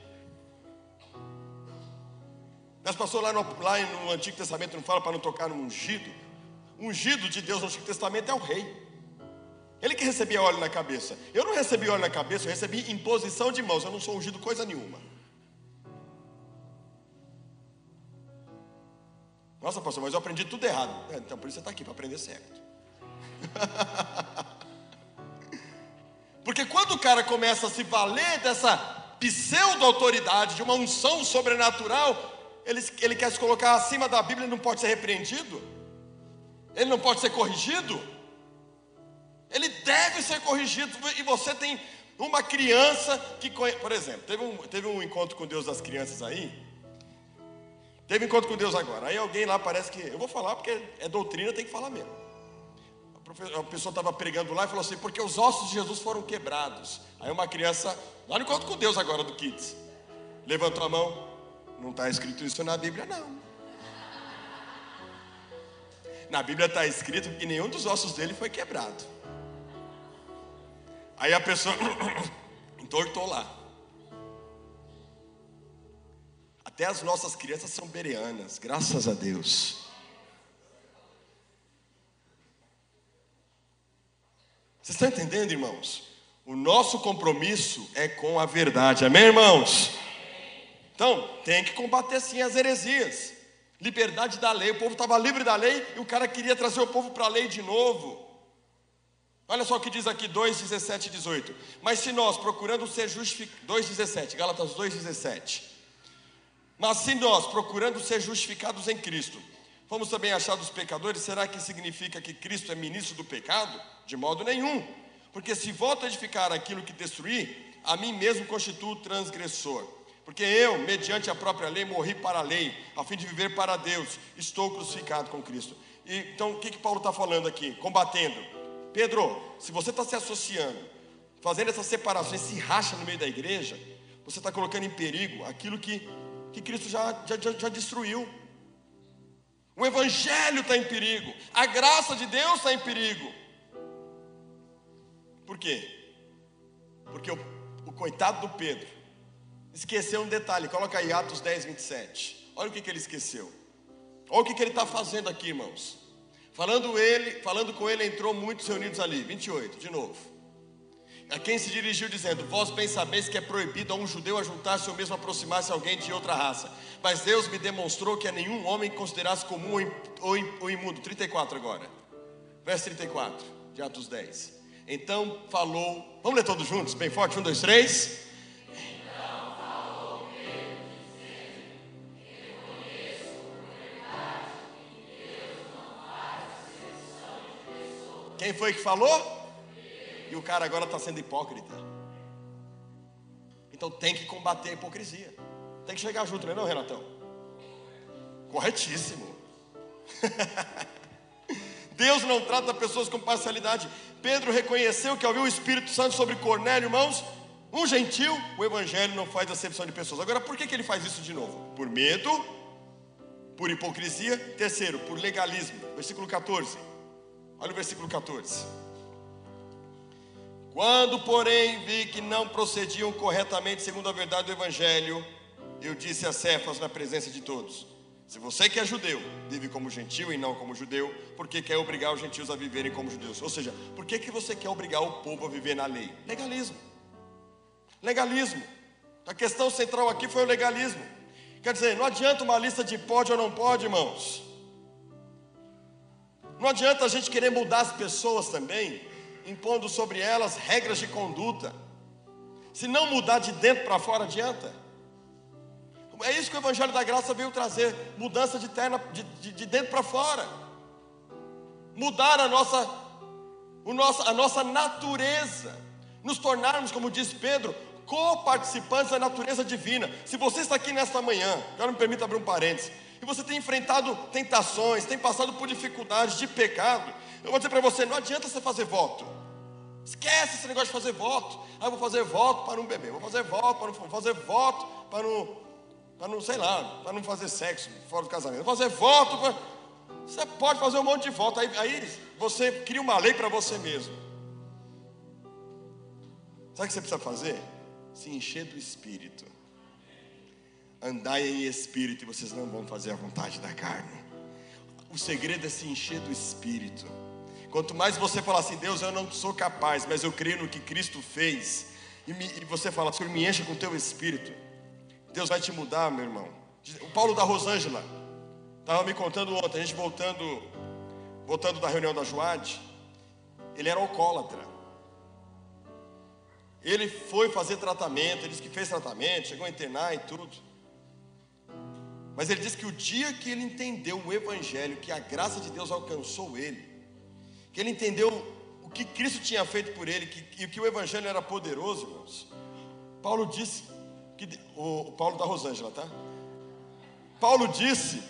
Mas pastor, lá no, lá no Antigo Testamento não fala para não tocar no ungido. Ungido de Deus no Antigo Testamento é o rei. Ele que recebia óleo na cabeça. Eu não recebi óleo na cabeça, eu recebi imposição de mãos. Eu não sou ungido coisa nenhuma. Nossa, pastor, mas eu aprendi tudo errado. É, então por isso você está aqui, para aprender certo. Porque quando o cara começa a se valer dessa pseudo-autoridade, de uma unção sobrenatural, ele, ele quer se colocar acima da Bíblia, ele não pode ser repreendido, ele não pode ser corrigido, ele deve ser corrigido, e você tem Uma criança que por exemplo, teve um, teve um encontro com Deus das crianças aí. Teve encontro com Deus agora. Aí alguém lá parece que. Eu vou falar porque é doutrina, tem que falar mesmo. A pessoa estava pregando lá e falou assim: porque os ossos de Jesus foram quebrados. Aí uma criança, lá no encontro com Deus agora do Kids, levantou a mão. Não está escrito isso na Bíblia, não. Na Bíblia está escrito que nenhum dos ossos dele foi quebrado. Aí a pessoa entortou lá. Até as nossas crianças são bereanas, graças a Deus. Vocês estão entendendo, irmãos? O nosso compromisso é com a verdade, amém, irmãos? Então, tem que combater sim as heresias liberdade da lei. O povo estava livre da lei e o cara queria trazer o povo para a lei de novo. Olha só o que diz aqui 2, 17 e 18. Mas se nós, procurando ser justificados, 2, 17, Gálatas 2, 17. Mas se nós, procurando ser justificados em Cristo, fomos também achados pecadores, será que significa que Cristo é ministro do pecado? De modo nenhum. Porque se volto a edificar aquilo que destruí, a mim mesmo constituo transgressor. Porque eu, mediante a própria lei, morri para a lei, a fim de viver para Deus. Estou crucificado com Cristo. E, então, o que, que Paulo está falando aqui? Combatendo. Pedro, se você está se associando, fazendo essa separação, esse racha no meio da igreja, você está colocando em perigo aquilo que, que Cristo já, já, já destruiu. O Evangelho está em perigo, a graça de Deus está em perigo. Por quê? Porque o, o coitado do Pedro esqueceu um detalhe, coloca aí Atos 10, 27. Olha o que, que ele esqueceu. Olha o que, que ele está fazendo aqui, irmãos. Falando, ele, falando com ele, entrou muitos reunidos ali. 28, de novo. A quem se dirigiu dizendo: Vós bem sabeis que é proibido a um judeu ajuntar-se ou mesmo aproximar-se a alguém de outra raça. Mas Deus me demonstrou que a nenhum homem considerasse comum ou imundo. 34 agora. Verso 34 de Atos 10. Então falou. Vamos ler todos juntos, bem forte: um, dois, três. Quem foi que falou? E o cara agora está sendo hipócrita. Então tem que combater a hipocrisia. Tem que chegar junto, não é não, Renatão? Corretíssimo. Deus não trata pessoas com parcialidade. Pedro reconheceu que ao o Espírito Santo sobre Cornélio, irmãos, um gentil, o Evangelho não faz acepção de pessoas. Agora, por que, que ele faz isso de novo? Por medo, por hipocrisia. Terceiro, por legalismo. Versículo 14. Olha o versículo 14. Quando, porém, vi que não procediam corretamente segundo a verdade do Evangelho, eu disse a Cefas na presença de todos: Se você que é judeu, vive como gentil e não como judeu, por que quer obrigar os gentios a viverem como judeus? Ou seja, por que, que você quer obrigar o povo a viver na lei? Legalismo. Legalismo. A questão central aqui foi o legalismo. Quer dizer, não adianta uma lista de pode ou não pode, irmãos. Não adianta a gente querer mudar as pessoas também, impondo sobre elas regras de conduta. Se não mudar de dentro para fora, adianta. É isso que o Evangelho da Graça veio trazer: mudança de, terna, de, de, de dentro para fora. Mudar a nossa, o nosso, a nossa natureza. Nos tornarmos, como diz Pedro, co-participantes da natureza divina. Se você está aqui nesta manhã, agora me permita abrir um parênteses e você tem enfrentado tentações, tem passado por dificuldades de pecado, eu vou dizer para você: não adianta você fazer voto. Esquece esse negócio de fazer voto. Ah, eu vou fazer voto para não beber, vou fazer voto para não fazer voto para não, para não, sei lá, para não fazer sexo fora do casamento. Vou fazer voto para. Você pode fazer um monte de voto. Aí, aí você cria uma lei para você mesmo. Sabe o que você precisa fazer? Se encher do espírito. Andai em espírito e vocês não vão fazer a vontade da carne. O segredo é se encher do espírito. Quanto mais você falar assim, Deus, eu não sou capaz, mas eu creio no que Cristo fez, e, me, e você fala, Senhor, me encha com o teu espírito, Deus vai te mudar, meu irmão. O Paulo da Rosângela estava me contando ontem, a gente voltando, voltando da reunião da Joade, ele era alcoólatra. Ele foi fazer tratamento, ele disse que fez tratamento, chegou a internar e tudo. Mas ele diz que o dia que ele entendeu o Evangelho, que a graça de Deus alcançou ele, que ele entendeu o o que Cristo tinha feito por ele que, e que o Evangelho era poderoso, irmãos. Paulo disse, que, o, o Paulo da Rosângela, tá? Paulo disse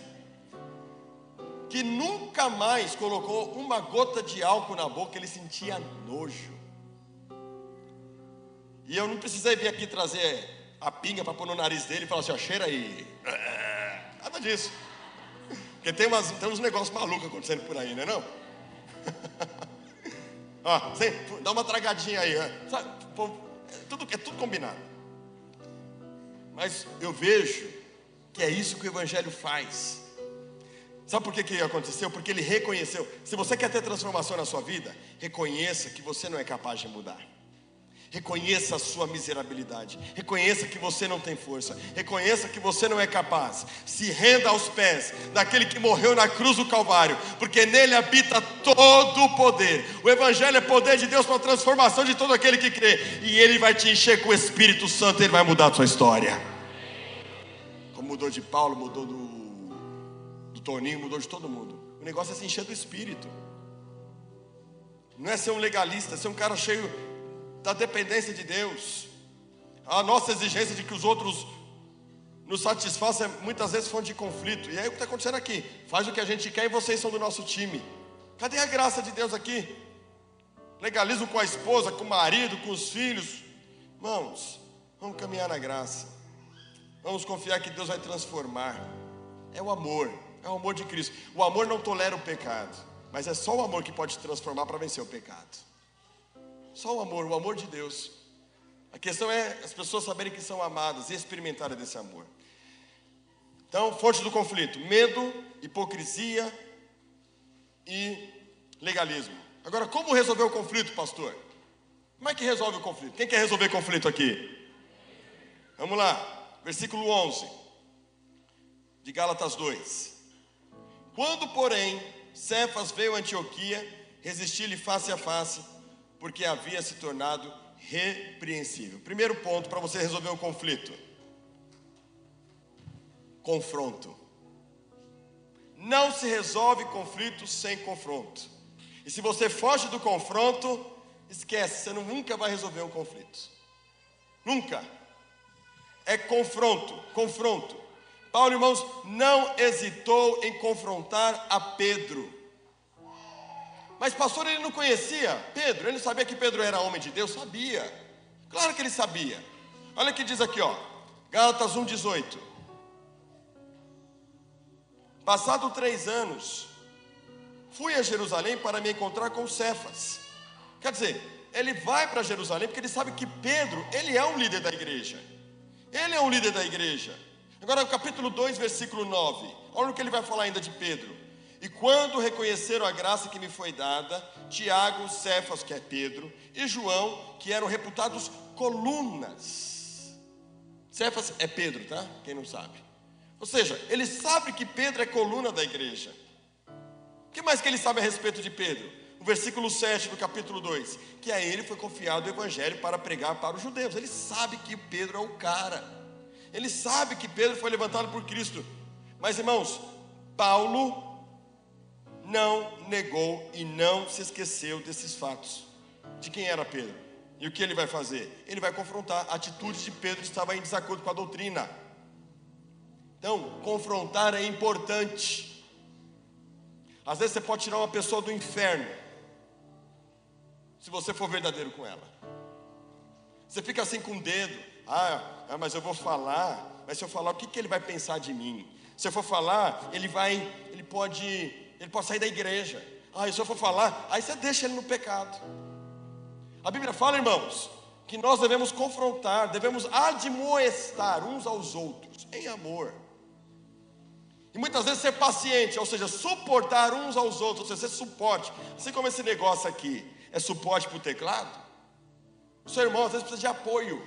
que nunca mais colocou uma gota de álcool na boca, ele sentia nojo. E eu não precisei vir aqui trazer a pinga para pôr no nariz dele e falar assim: ó, cheira aí. É, nada disso. Porque tem, umas, tem uns negócios malucos acontecendo por aí, não é não? ó, dá uma tragadinha aí. Sabe, é, tudo, é tudo combinado. Mas eu vejo que é isso que o Evangelho faz. Sabe por que, que aconteceu? Porque ele reconheceu. Se você quer ter transformação na sua vida, reconheça que você não é capaz de mudar. Reconheça a sua miserabilidade. Reconheça que você não tem força. Reconheça que você não é capaz. Se renda aos pés daquele que morreu na cruz do Calvário, porque nele habita todo o poder. O Evangelho é poder de Deus para a transformação de todo aquele que crê. E ele vai te encher com o Espírito Santo, ele vai mudar a sua história. Como mudou de Paulo, mudou do, do Toninho, mudou de todo mundo. O negócio é se encher do Espírito. Não é ser um legalista, é ser um cara cheio da dependência de Deus. A nossa exigência de que os outros nos satisfaçam é muitas vezes fonte de conflito. E aí o que está acontecendo aqui? Faz o que a gente quer e vocês são do nosso time. Cadê a graça de Deus aqui? Legalismo com a esposa, com o marido, com os filhos. Irmãos, vamos caminhar na graça. Vamos confiar que Deus vai transformar. É o amor, é o amor de Cristo. O amor não tolera o pecado, mas é só o amor que pode transformar para vencer o pecado. Só o amor, o amor de Deus. A questão é as pessoas saberem que são amadas e experimentarem desse amor. Então, fonte do conflito: medo, hipocrisia e legalismo. Agora, como resolver o conflito, pastor? Como é que resolve o conflito? Quem quer resolver conflito aqui? Vamos lá, versículo 11 de Gálatas 2. Quando, porém, Cefas veio a Antioquia, resisti-lhe face a face porque havia se tornado repreensível. Primeiro ponto para você resolver o conflito: confronto. Não se resolve conflito sem confronto. E se você foge do confronto, esquece, você nunca vai resolver um conflito. Nunca. É confronto, confronto. Paulo, irmãos, não hesitou em confrontar a Pedro. Mas pastor, ele não conhecia Pedro, ele sabia que Pedro era homem de Deus? Sabia. Claro que ele sabia. Olha o que diz aqui, ó. Gálatas 1,18. Passado três anos, fui a Jerusalém para me encontrar com Cefas. Quer dizer, ele vai para Jerusalém porque ele sabe que Pedro, ele é um líder da igreja. Ele é um líder da igreja. Agora, capítulo 2, versículo 9. Olha o que ele vai falar ainda de Pedro. E quando reconheceram a graça que me foi dada, Tiago, Cefas, que é Pedro, e João, que eram reputados colunas. Cefas é Pedro, tá? Quem não sabe. Ou seja, ele sabe que Pedro é coluna da igreja. O que mais que ele sabe a respeito de Pedro? O versículo 7 do capítulo 2: que a ele foi confiado o evangelho para pregar para os judeus. Ele sabe que Pedro é o cara. Ele sabe que Pedro foi levantado por Cristo. Mas irmãos, Paulo não negou e não se esqueceu desses fatos. De quem era Pedro? E o que ele vai fazer? Ele vai confrontar a atitude de Pedro que estava em desacordo com a doutrina. Então, confrontar é importante. Às vezes você pode tirar uma pessoa do inferno, se você for verdadeiro com ela. Você fica assim com o dedo, ah, ah, mas eu vou falar, mas se eu falar, o que, que ele vai pensar de mim? Se eu for falar, ele vai, ele pode ele pode sair da igreja. Ah, se eu for falar, aí você deixa ele no pecado. A Bíblia fala, irmãos, que nós devemos confrontar, devemos admoestar uns aos outros em amor. E muitas vezes ser paciente, ou seja, suportar uns aos outros, ou seja, ser suporte. Assim como esse negócio aqui é suporte para o teclado, o seu irmão às vezes precisa de apoio.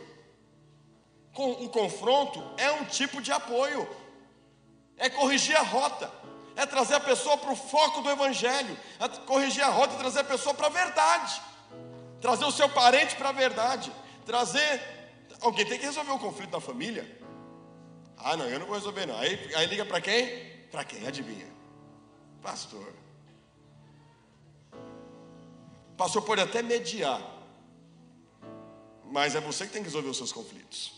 Com o confronto é um tipo de apoio, é corrigir a rota é trazer a pessoa para o foco do Evangelho, é corrigir a rota e trazer a pessoa para a verdade, trazer o seu parente para a verdade, trazer. Alguém tem que resolver o conflito na família. Ah, não, eu não vou resolver, não. Aí, aí liga para quem? Para quem? Adivinha? Pastor. pastor pode até mediar, mas é você que tem que resolver os seus conflitos.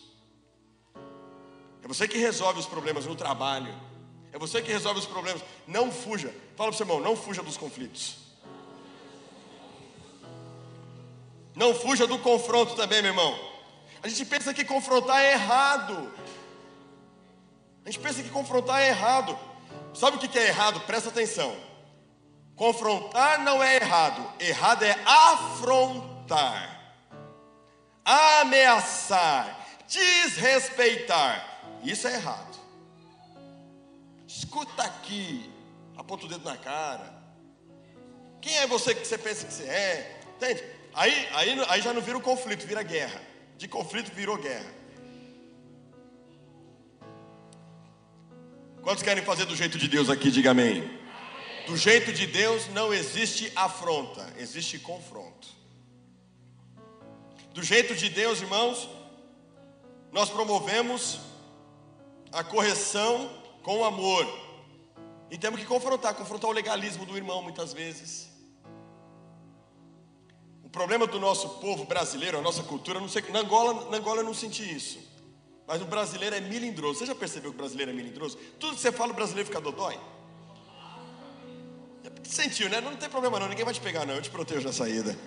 É você que resolve os problemas no trabalho. É você que resolve os problemas. Não fuja. Fala para o seu irmão, não fuja dos conflitos. Não fuja do confronto também, meu irmão. A gente pensa que confrontar é errado. A gente pensa que confrontar é errado. Sabe o que é errado? Presta atenção. Confrontar não é errado. Errado é afrontar, ameaçar, desrespeitar. Isso é errado. Escuta aqui, aponta o dedo na cara. Quem é você que você pensa que você é? Entende? Aí, aí, aí já não vira um conflito, vira guerra. De conflito virou guerra. Quantos querem fazer do jeito de Deus aqui? Diga amém. Do jeito de Deus não existe afronta, existe confronto. Do jeito de Deus, irmãos, nós promovemos a correção com amor. E temos que confrontar, confrontar o legalismo do irmão muitas vezes. O problema do nosso povo brasileiro, a nossa cultura, não sei, na Angola, na Angola eu não senti isso. Mas o brasileiro é milindroso. Você já percebeu que o brasileiro é milindroso? Tudo que você fala, o brasileiro fica dodói. Sentiu, né? Não tem problema não, ninguém vai te pegar não, eu te protejo na saída.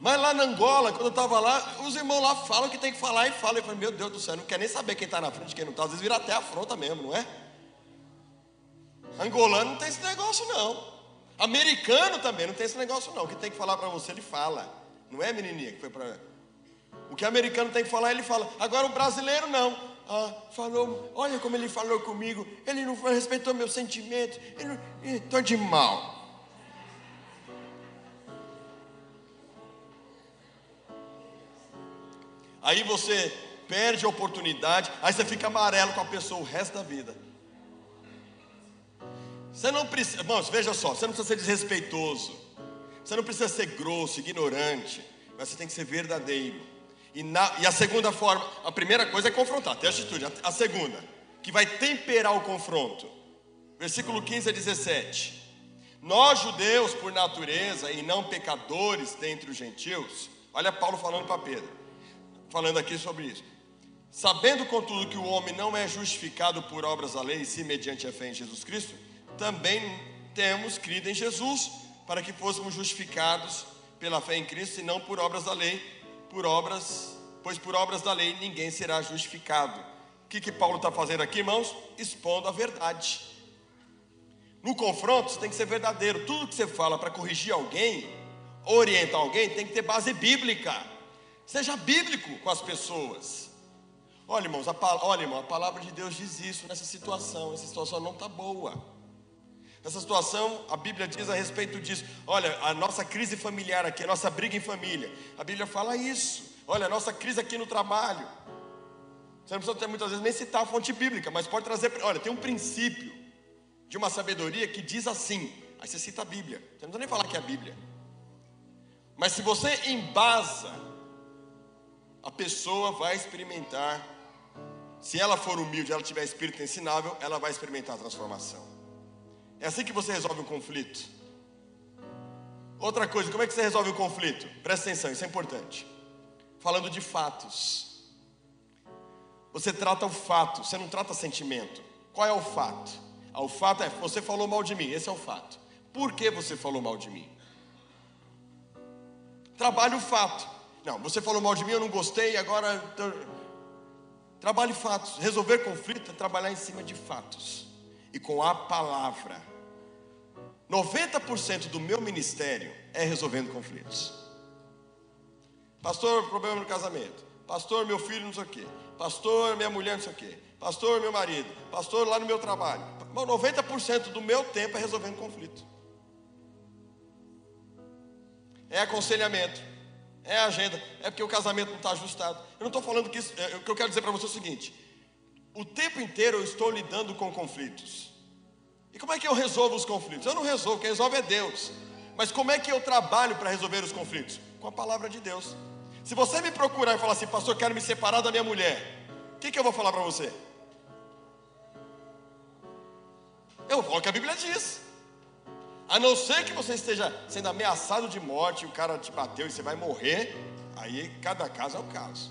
Mas lá na Angola, quando eu estava lá, os irmãos lá falam que tem que falar e falam. Eu falei, meu Deus do céu, não quer nem saber quem está na frente, quem não está. Às vezes vira até afronta mesmo, não é? Angolano não tem esse negócio não. Americano também não tem esse negócio não. O que tem que falar para você, ele fala. Não é menininha que foi para... O que americano tem que falar, ele fala. Agora o brasileiro não. Ah, falou, olha como ele falou comigo. Ele não respeitou meus sentimentos. Estou de mal. Aí você perde a oportunidade, aí você fica amarelo com a pessoa o resto da vida. Você não precisa, irmãos, veja só, você não precisa ser desrespeitoso, você não precisa ser grosso, ignorante, mas você tem que ser verdadeiro. E, na, e a segunda forma, a primeira coisa é confrontar, ter atitude. A, a segunda, que vai temperar o confronto. Versículo 15 a 17. Nós, judeus, por natureza, e não pecadores dentre os gentios, olha Paulo falando para Pedro falando aqui sobre isso. Sabendo, contudo, que o homem não é justificado por obras da lei, se mediante a fé em Jesus Cristo, também temos crido em Jesus, para que fôssemos justificados pela fé em Cristo e não por obras da lei, por obras, pois por obras da lei ninguém será justificado. O que, que Paulo está fazendo aqui, irmãos? Expondo a verdade. No confronto, você tem que ser verdadeiro. Tudo que você fala para corrigir alguém, orientar alguém, tem que ter base bíblica. Seja bíblico com as pessoas. Olha, irmãos, a, olha, irmão, a palavra de Deus diz isso nessa situação. Essa situação não está boa. Nessa situação, a Bíblia diz a respeito disso. Olha, a nossa crise familiar aqui, a nossa briga em família. A Bíblia fala isso. Olha, a nossa crise aqui no trabalho. Você não precisa muitas vezes nem citar a fonte bíblica, mas pode trazer. Olha, tem um princípio de uma sabedoria que diz assim. Aí você cita a Bíblia. Você não precisa nem falar que é a Bíblia. Mas se você embasa a pessoa vai experimentar, se ela for humilde, ela tiver espírito ensinável, ela vai experimentar a transformação. É assim que você resolve um conflito. Outra coisa, como é que você resolve o um conflito? Presta atenção, isso é importante. Falando de fatos. Você trata o fato, você não trata sentimento. Qual é o fato? Ah, o fato é, você falou mal de mim, esse é o fato. Por que você falou mal de mim? Trabalhe o fato. Não, você falou mal de mim, eu não gostei, agora. Trabalhe fatos. Resolver conflito é trabalhar em cima de fatos. E com a palavra. 90% do meu ministério é resolvendo conflitos. Pastor, problema no casamento. Pastor, meu filho não sei o quê. Pastor, minha mulher não sei o quê. Pastor, meu marido. Pastor, lá no meu trabalho. 90% do meu tempo é resolvendo conflito. É aconselhamento é a agenda, é porque o casamento não está ajustado. Eu não estou falando que isso, é, o que eu quero dizer para você é o seguinte: o tempo inteiro eu estou lidando com conflitos. E como é que eu resolvo os conflitos? Eu não resolvo, quem resolve é Deus. Mas como é que eu trabalho para resolver os conflitos? Com a palavra de Deus. Se você me procurar e falar assim, pastor, quero me separar da minha mulher, o que, que eu vou falar para você? Eu vou falar o que a Bíblia diz. A não ser que você esteja sendo ameaçado de morte, o cara te bateu e você vai morrer, aí cada caso é o caso.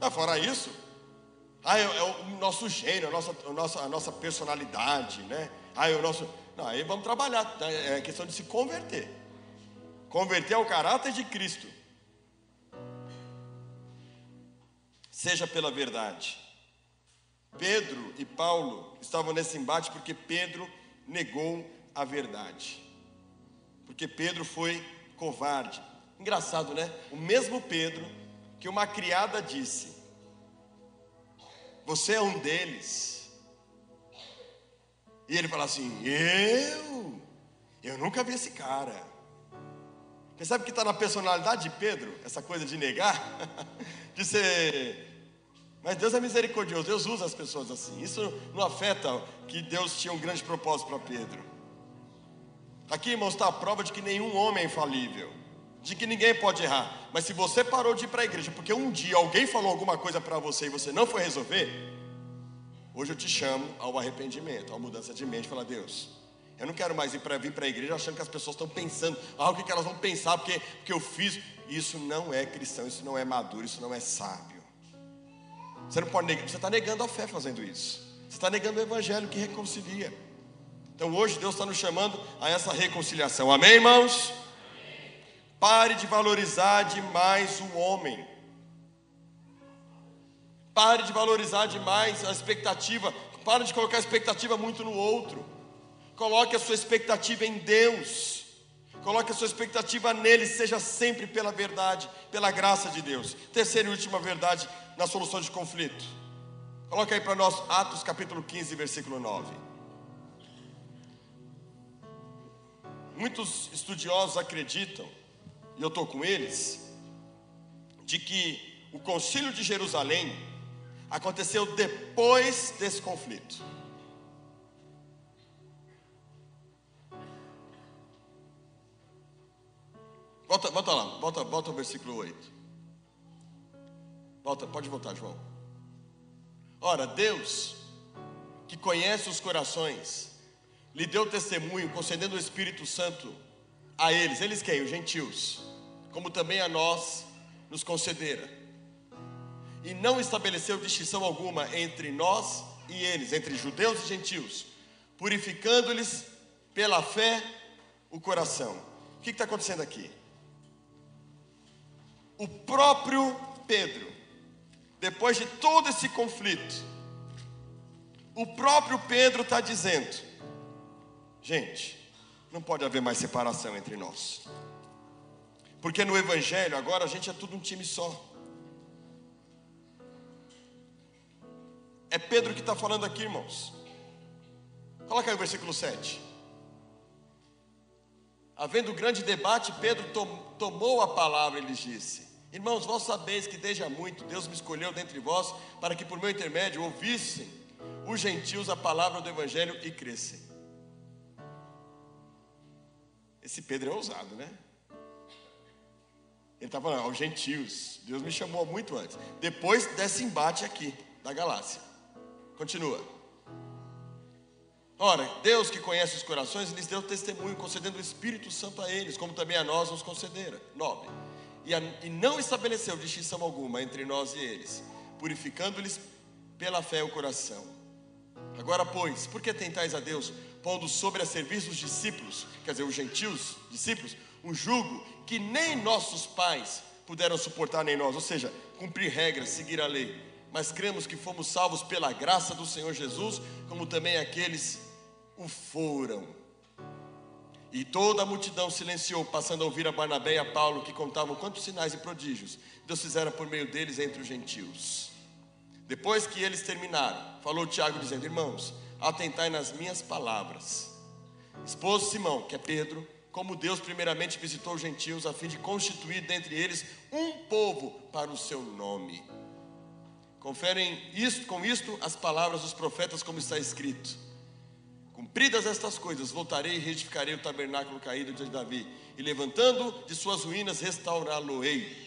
Mas fora isso, ah, é, é o nosso gênio, a nossa, a nossa, a nossa personalidade, né? Ah, é o nosso. Não, aí vamos trabalhar. Tá? É questão de se converter. Converter ao caráter de Cristo. Seja pela verdade. Pedro e Paulo estavam nesse embate porque Pedro negou a verdade. Porque Pedro foi covarde. Engraçado, né? O mesmo Pedro que uma criada disse: Você é um deles. E ele fala assim: Eu? Eu nunca vi esse cara. Sabe que está na personalidade de Pedro, essa coisa de negar, de ser mas Deus é misericordioso, Deus usa as pessoas assim. Isso não afeta que Deus tinha um grande propósito para Pedro. Aqui, irmãos, está a prova de que nenhum homem é infalível, de que ninguém pode errar. Mas se você parou de ir para a igreja porque um dia alguém falou alguma coisa para você e você não foi resolver, hoje eu te chamo ao arrependimento, à mudança de mente. Fala, Deus, eu não quero mais ir para vir para a igreja achando que as pessoas estão pensando, ah, o que, elas vão pensar porque, porque eu fiz. Isso não é cristão, isso não é maduro, isso não é sábio. Você não pode negar, você está negando a fé fazendo isso. Você está negando o evangelho que reconcilia. Então hoje Deus está nos chamando a essa reconciliação. Amém, irmãos? Pare de valorizar demais o homem. Pare de valorizar demais a expectativa. Pare de colocar a expectativa muito no outro. Coloque a sua expectativa em Deus. Coloque a sua expectativa nele, seja sempre pela verdade, pela graça de Deus. Terceira e última verdade na solução de conflito. Coloca aí para nós Atos capítulo 15, versículo 9. Muitos estudiosos acreditam, e eu estou com eles, de que o concílio de Jerusalém aconteceu depois desse conflito. Volta, volta lá, volta, volta ao versículo 8. Volta, pode voltar, João. Ora, Deus, que conhece os corações, lhe deu testemunho, concedendo o Espírito Santo a eles, eles quem? Os gentios, como também a nós nos concedera. E não estabeleceu distinção alguma entre nós e eles, entre judeus e gentios, purificando-lhes pela fé o coração. O que está acontecendo aqui? O próprio Pedro depois de todo esse conflito, o próprio Pedro está dizendo: gente, não pode haver mais separação entre nós, porque no Evangelho agora a gente é tudo um time só. É Pedro que está falando aqui, irmãos. Coloca aí o versículo 7. Havendo grande debate, Pedro tomou a palavra e lhes disse: Irmãos, vós sabeis que desde há muito Deus me escolheu dentre vós para que por meu intermédio ouvissem os gentios a palavra do Evangelho e crescem. Esse Pedro é ousado, né? Ele está falando, aos gentios. Deus me chamou muito antes. Depois desse embate aqui, da Galácia. Continua. Ora, Deus que conhece os corações, lhes deu testemunho, concedendo o Espírito Santo a eles, como também a nós nos concedera. 9 e, a, e não estabeleceu distinção alguma entre nós e eles, purificando-lhes pela fé o coração. Agora, pois, por que tentais a Deus, pondo sobre a serviço dos discípulos, quer dizer, os gentios discípulos, um jugo que nem nossos pais puderam suportar, nem nós, ou seja, cumprir regras, seguir a lei. Mas cremos que fomos salvos pela graça do Senhor Jesus, como também aqueles o foram. E toda a multidão silenciou, passando a ouvir a Barnabé e a Paulo, que contavam quantos sinais e prodígios Deus fizera por meio deles entre os gentios. Depois que eles terminaram, falou Tiago, dizendo: Irmãos, atentai nas minhas palavras. Esposo Simão, que é Pedro, como Deus primeiramente visitou os gentios, a fim de constituir dentre eles um povo para o seu nome. Conferem isto, com isto as palavras dos profetas, como está escrito. Cumpridas estas coisas, voltarei e reedificarei o tabernáculo caído de Davi, e levantando de suas ruínas, restaurá-lo-ei,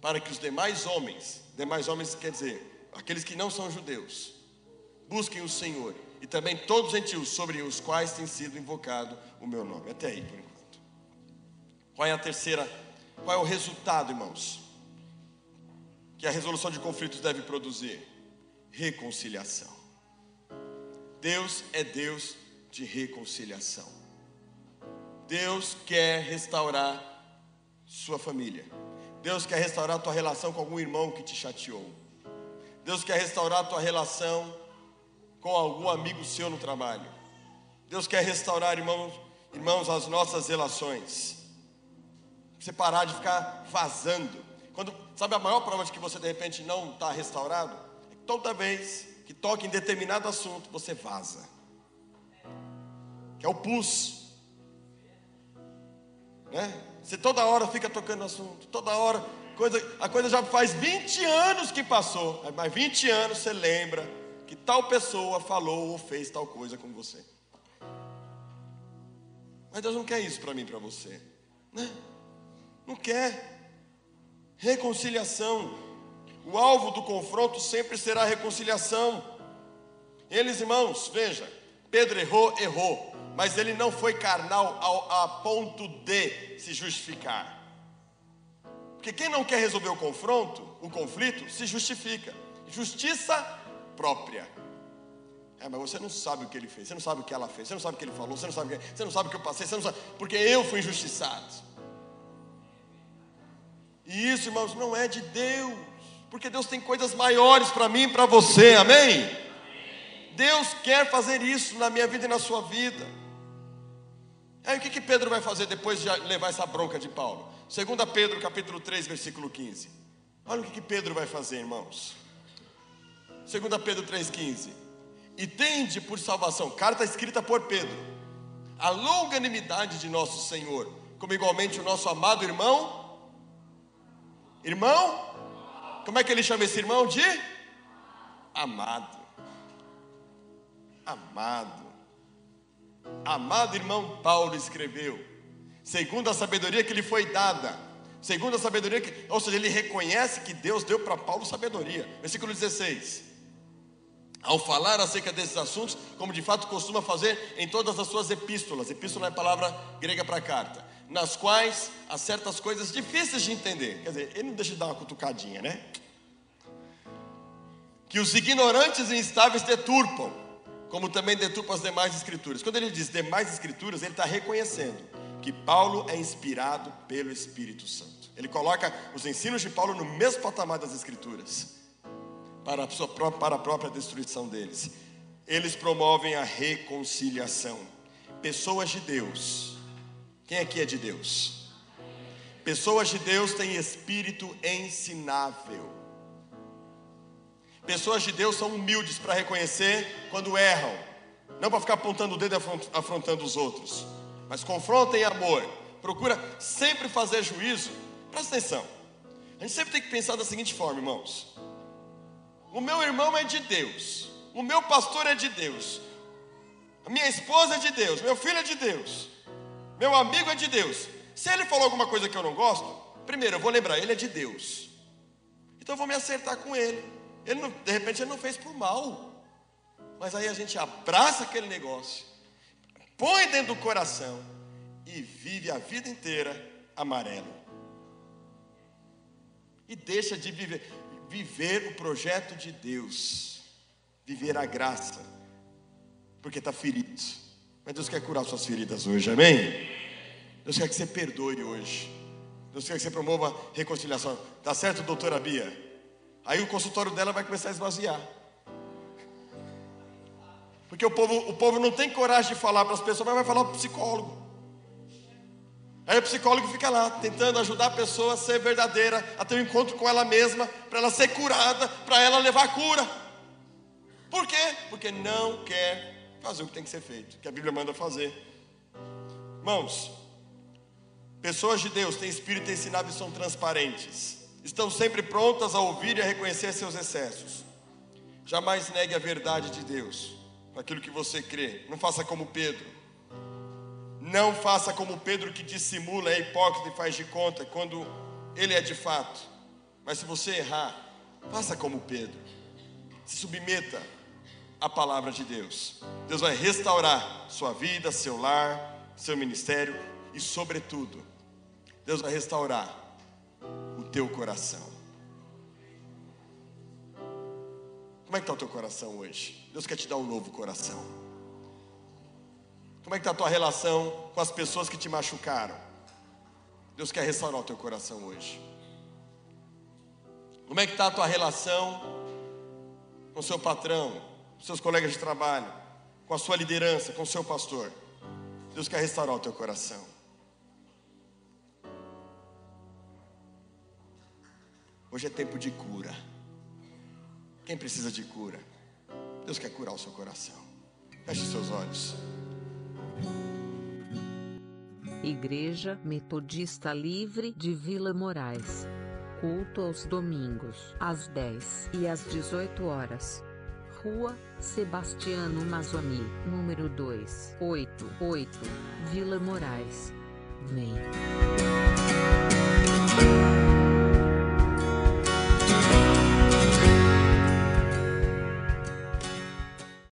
para que os demais homens, demais homens quer dizer, aqueles que não são judeus, busquem o Senhor e também todos os gentios sobre os quais tem sido invocado o meu nome. Até aí, por enquanto. Qual é a terceira? Qual é o resultado, irmãos? Que a resolução de conflitos deve produzir? Reconciliação. Deus é Deus de reconciliação. Deus quer restaurar sua família. Deus quer restaurar a tua relação com algum irmão que te chateou. Deus quer restaurar a tua relação com algum amigo seu no trabalho. Deus quer restaurar, irmãos, irmãos, as nossas relações. Você parar de ficar vazando. Quando, sabe a maior prova de que você de repente não está restaurado? É que toda vez que toca em determinado assunto, você vaza. Que é o pus. Né? Você toda hora fica tocando assunto, toda hora, coisa, a coisa já faz 20 anos que passou, mas 20 anos você lembra que tal pessoa falou ou fez tal coisa com você. Mas Deus não quer isso para mim, para você, né? Não quer. Reconciliação. O alvo do confronto sempre será a reconciliação. Eles, irmãos, veja, Pedro errou, errou mas ele não foi carnal ao, a ponto de se justificar. Porque quem não quer resolver o confronto, o conflito, se justifica. Justiça própria. É, mas você não sabe o que ele fez, você não sabe o que ela fez, você não sabe o que ele falou, você não sabe o que, você não sabe o que eu passei, você não sabe, porque eu fui injustiçado. E isso, irmãos, não é de Deus, porque Deus tem coisas maiores para mim e para você, amém? Deus quer fazer isso na minha vida e na sua vida. Aí o que, que Pedro vai fazer depois de levar essa bronca de Paulo? 2 Pedro capítulo 3, versículo 15. Olha o que, que Pedro vai fazer, irmãos. 2 Pedro 3,15. E tende por salvação, carta escrita por Pedro, a longanimidade de nosso Senhor, como igualmente o nosso amado irmão. Irmão? Como é que ele chama esse irmão de? Amado. Amado. Amado irmão Paulo escreveu, segundo a sabedoria que lhe foi dada, segundo a sabedoria que, ou seja, ele reconhece que Deus deu para Paulo sabedoria. Versículo 16. Ao falar acerca desses assuntos, como de fato costuma fazer em todas as suas epístolas, epístola é a palavra grega para carta, nas quais há certas coisas difíceis de entender. Quer dizer, ele não deixa de dar uma cutucadinha, né? Que os ignorantes e instáveis deturpam como também deturpa as demais escrituras. Quando ele diz demais escrituras, ele está reconhecendo que Paulo é inspirado pelo Espírito Santo. Ele coloca os ensinos de Paulo no mesmo patamar das escrituras, para a, sua para a própria destruição deles. Eles promovem a reconciliação. Pessoas de Deus. Quem aqui é de Deus? Pessoas de Deus têm espírito ensinável. Pessoas de Deus são humildes para reconhecer quando erram, não para ficar apontando o dedo e afrontando os outros, mas confrontem amor. Procura sempre fazer juízo. Presta atenção. A gente sempre tem que pensar da seguinte forma, irmãos: o meu irmão é de Deus, o meu pastor é de Deus, a minha esposa é de Deus, meu filho é de Deus, meu amigo é de Deus. Se ele falou alguma coisa que eu não gosto, primeiro eu vou lembrar, ele é de Deus. Então eu vou me acertar com ele. Ele não, de repente ele não fez por mal. Mas aí a gente abraça aquele negócio, põe dentro do coração e vive a vida inteira amarelo. E deixa de viver, viver o projeto de Deus, viver a graça, porque está ferido. Mas Deus quer curar suas feridas hoje, amém? Deus quer que você perdoe hoje. Deus quer que você promova reconciliação. Tá certo, doutora Bia? Aí o consultório dela vai começar a esvaziar. Porque o povo, o povo não tem coragem de falar para as pessoas, mas vai falar para o psicólogo. Aí o psicólogo fica lá, tentando ajudar a pessoa a ser verdadeira, a ter um encontro com ela mesma, para ela ser curada, para ela levar a cura. Por quê? Porque não quer fazer o que tem que ser feito, que a Bíblia manda fazer. Irmãos, pessoas de Deus têm espírito ensinável e são transparentes estão sempre prontas a ouvir e a reconhecer seus excessos. Jamais negue a verdade de Deus, aquilo que você crê. Não faça como Pedro. Não faça como Pedro que dissimula, é hipócrita e faz de conta quando ele é de fato. Mas se você errar, faça como Pedro. Se submeta. a palavra de Deus. Deus vai restaurar sua vida, seu lar, seu ministério e, sobretudo, Deus vai restaurar o teu coração. Como é que está o teu coração hoje? Deus quer te dar um novo coração. Como é que está a tua relação com as pessoas que te machucaram? Deus quer restaurar o teu coração hoje. Como é que está a tua relação com o seu patrão, com seus colegas de trabalho, com a sua liderança, com o seu pastor? Deus quer restaurar o teu coração. Hoje é tempo de cura. Quem precisa de cura? Deus quer curar o seu coração. Feche seus olhos. Igreja Metodista Livre de Vila Moraes. Culto aos domingos, às 10 e às 18 horas. Rua Sebastiano Mazzoni, número 288, Vila Moraes. Vem.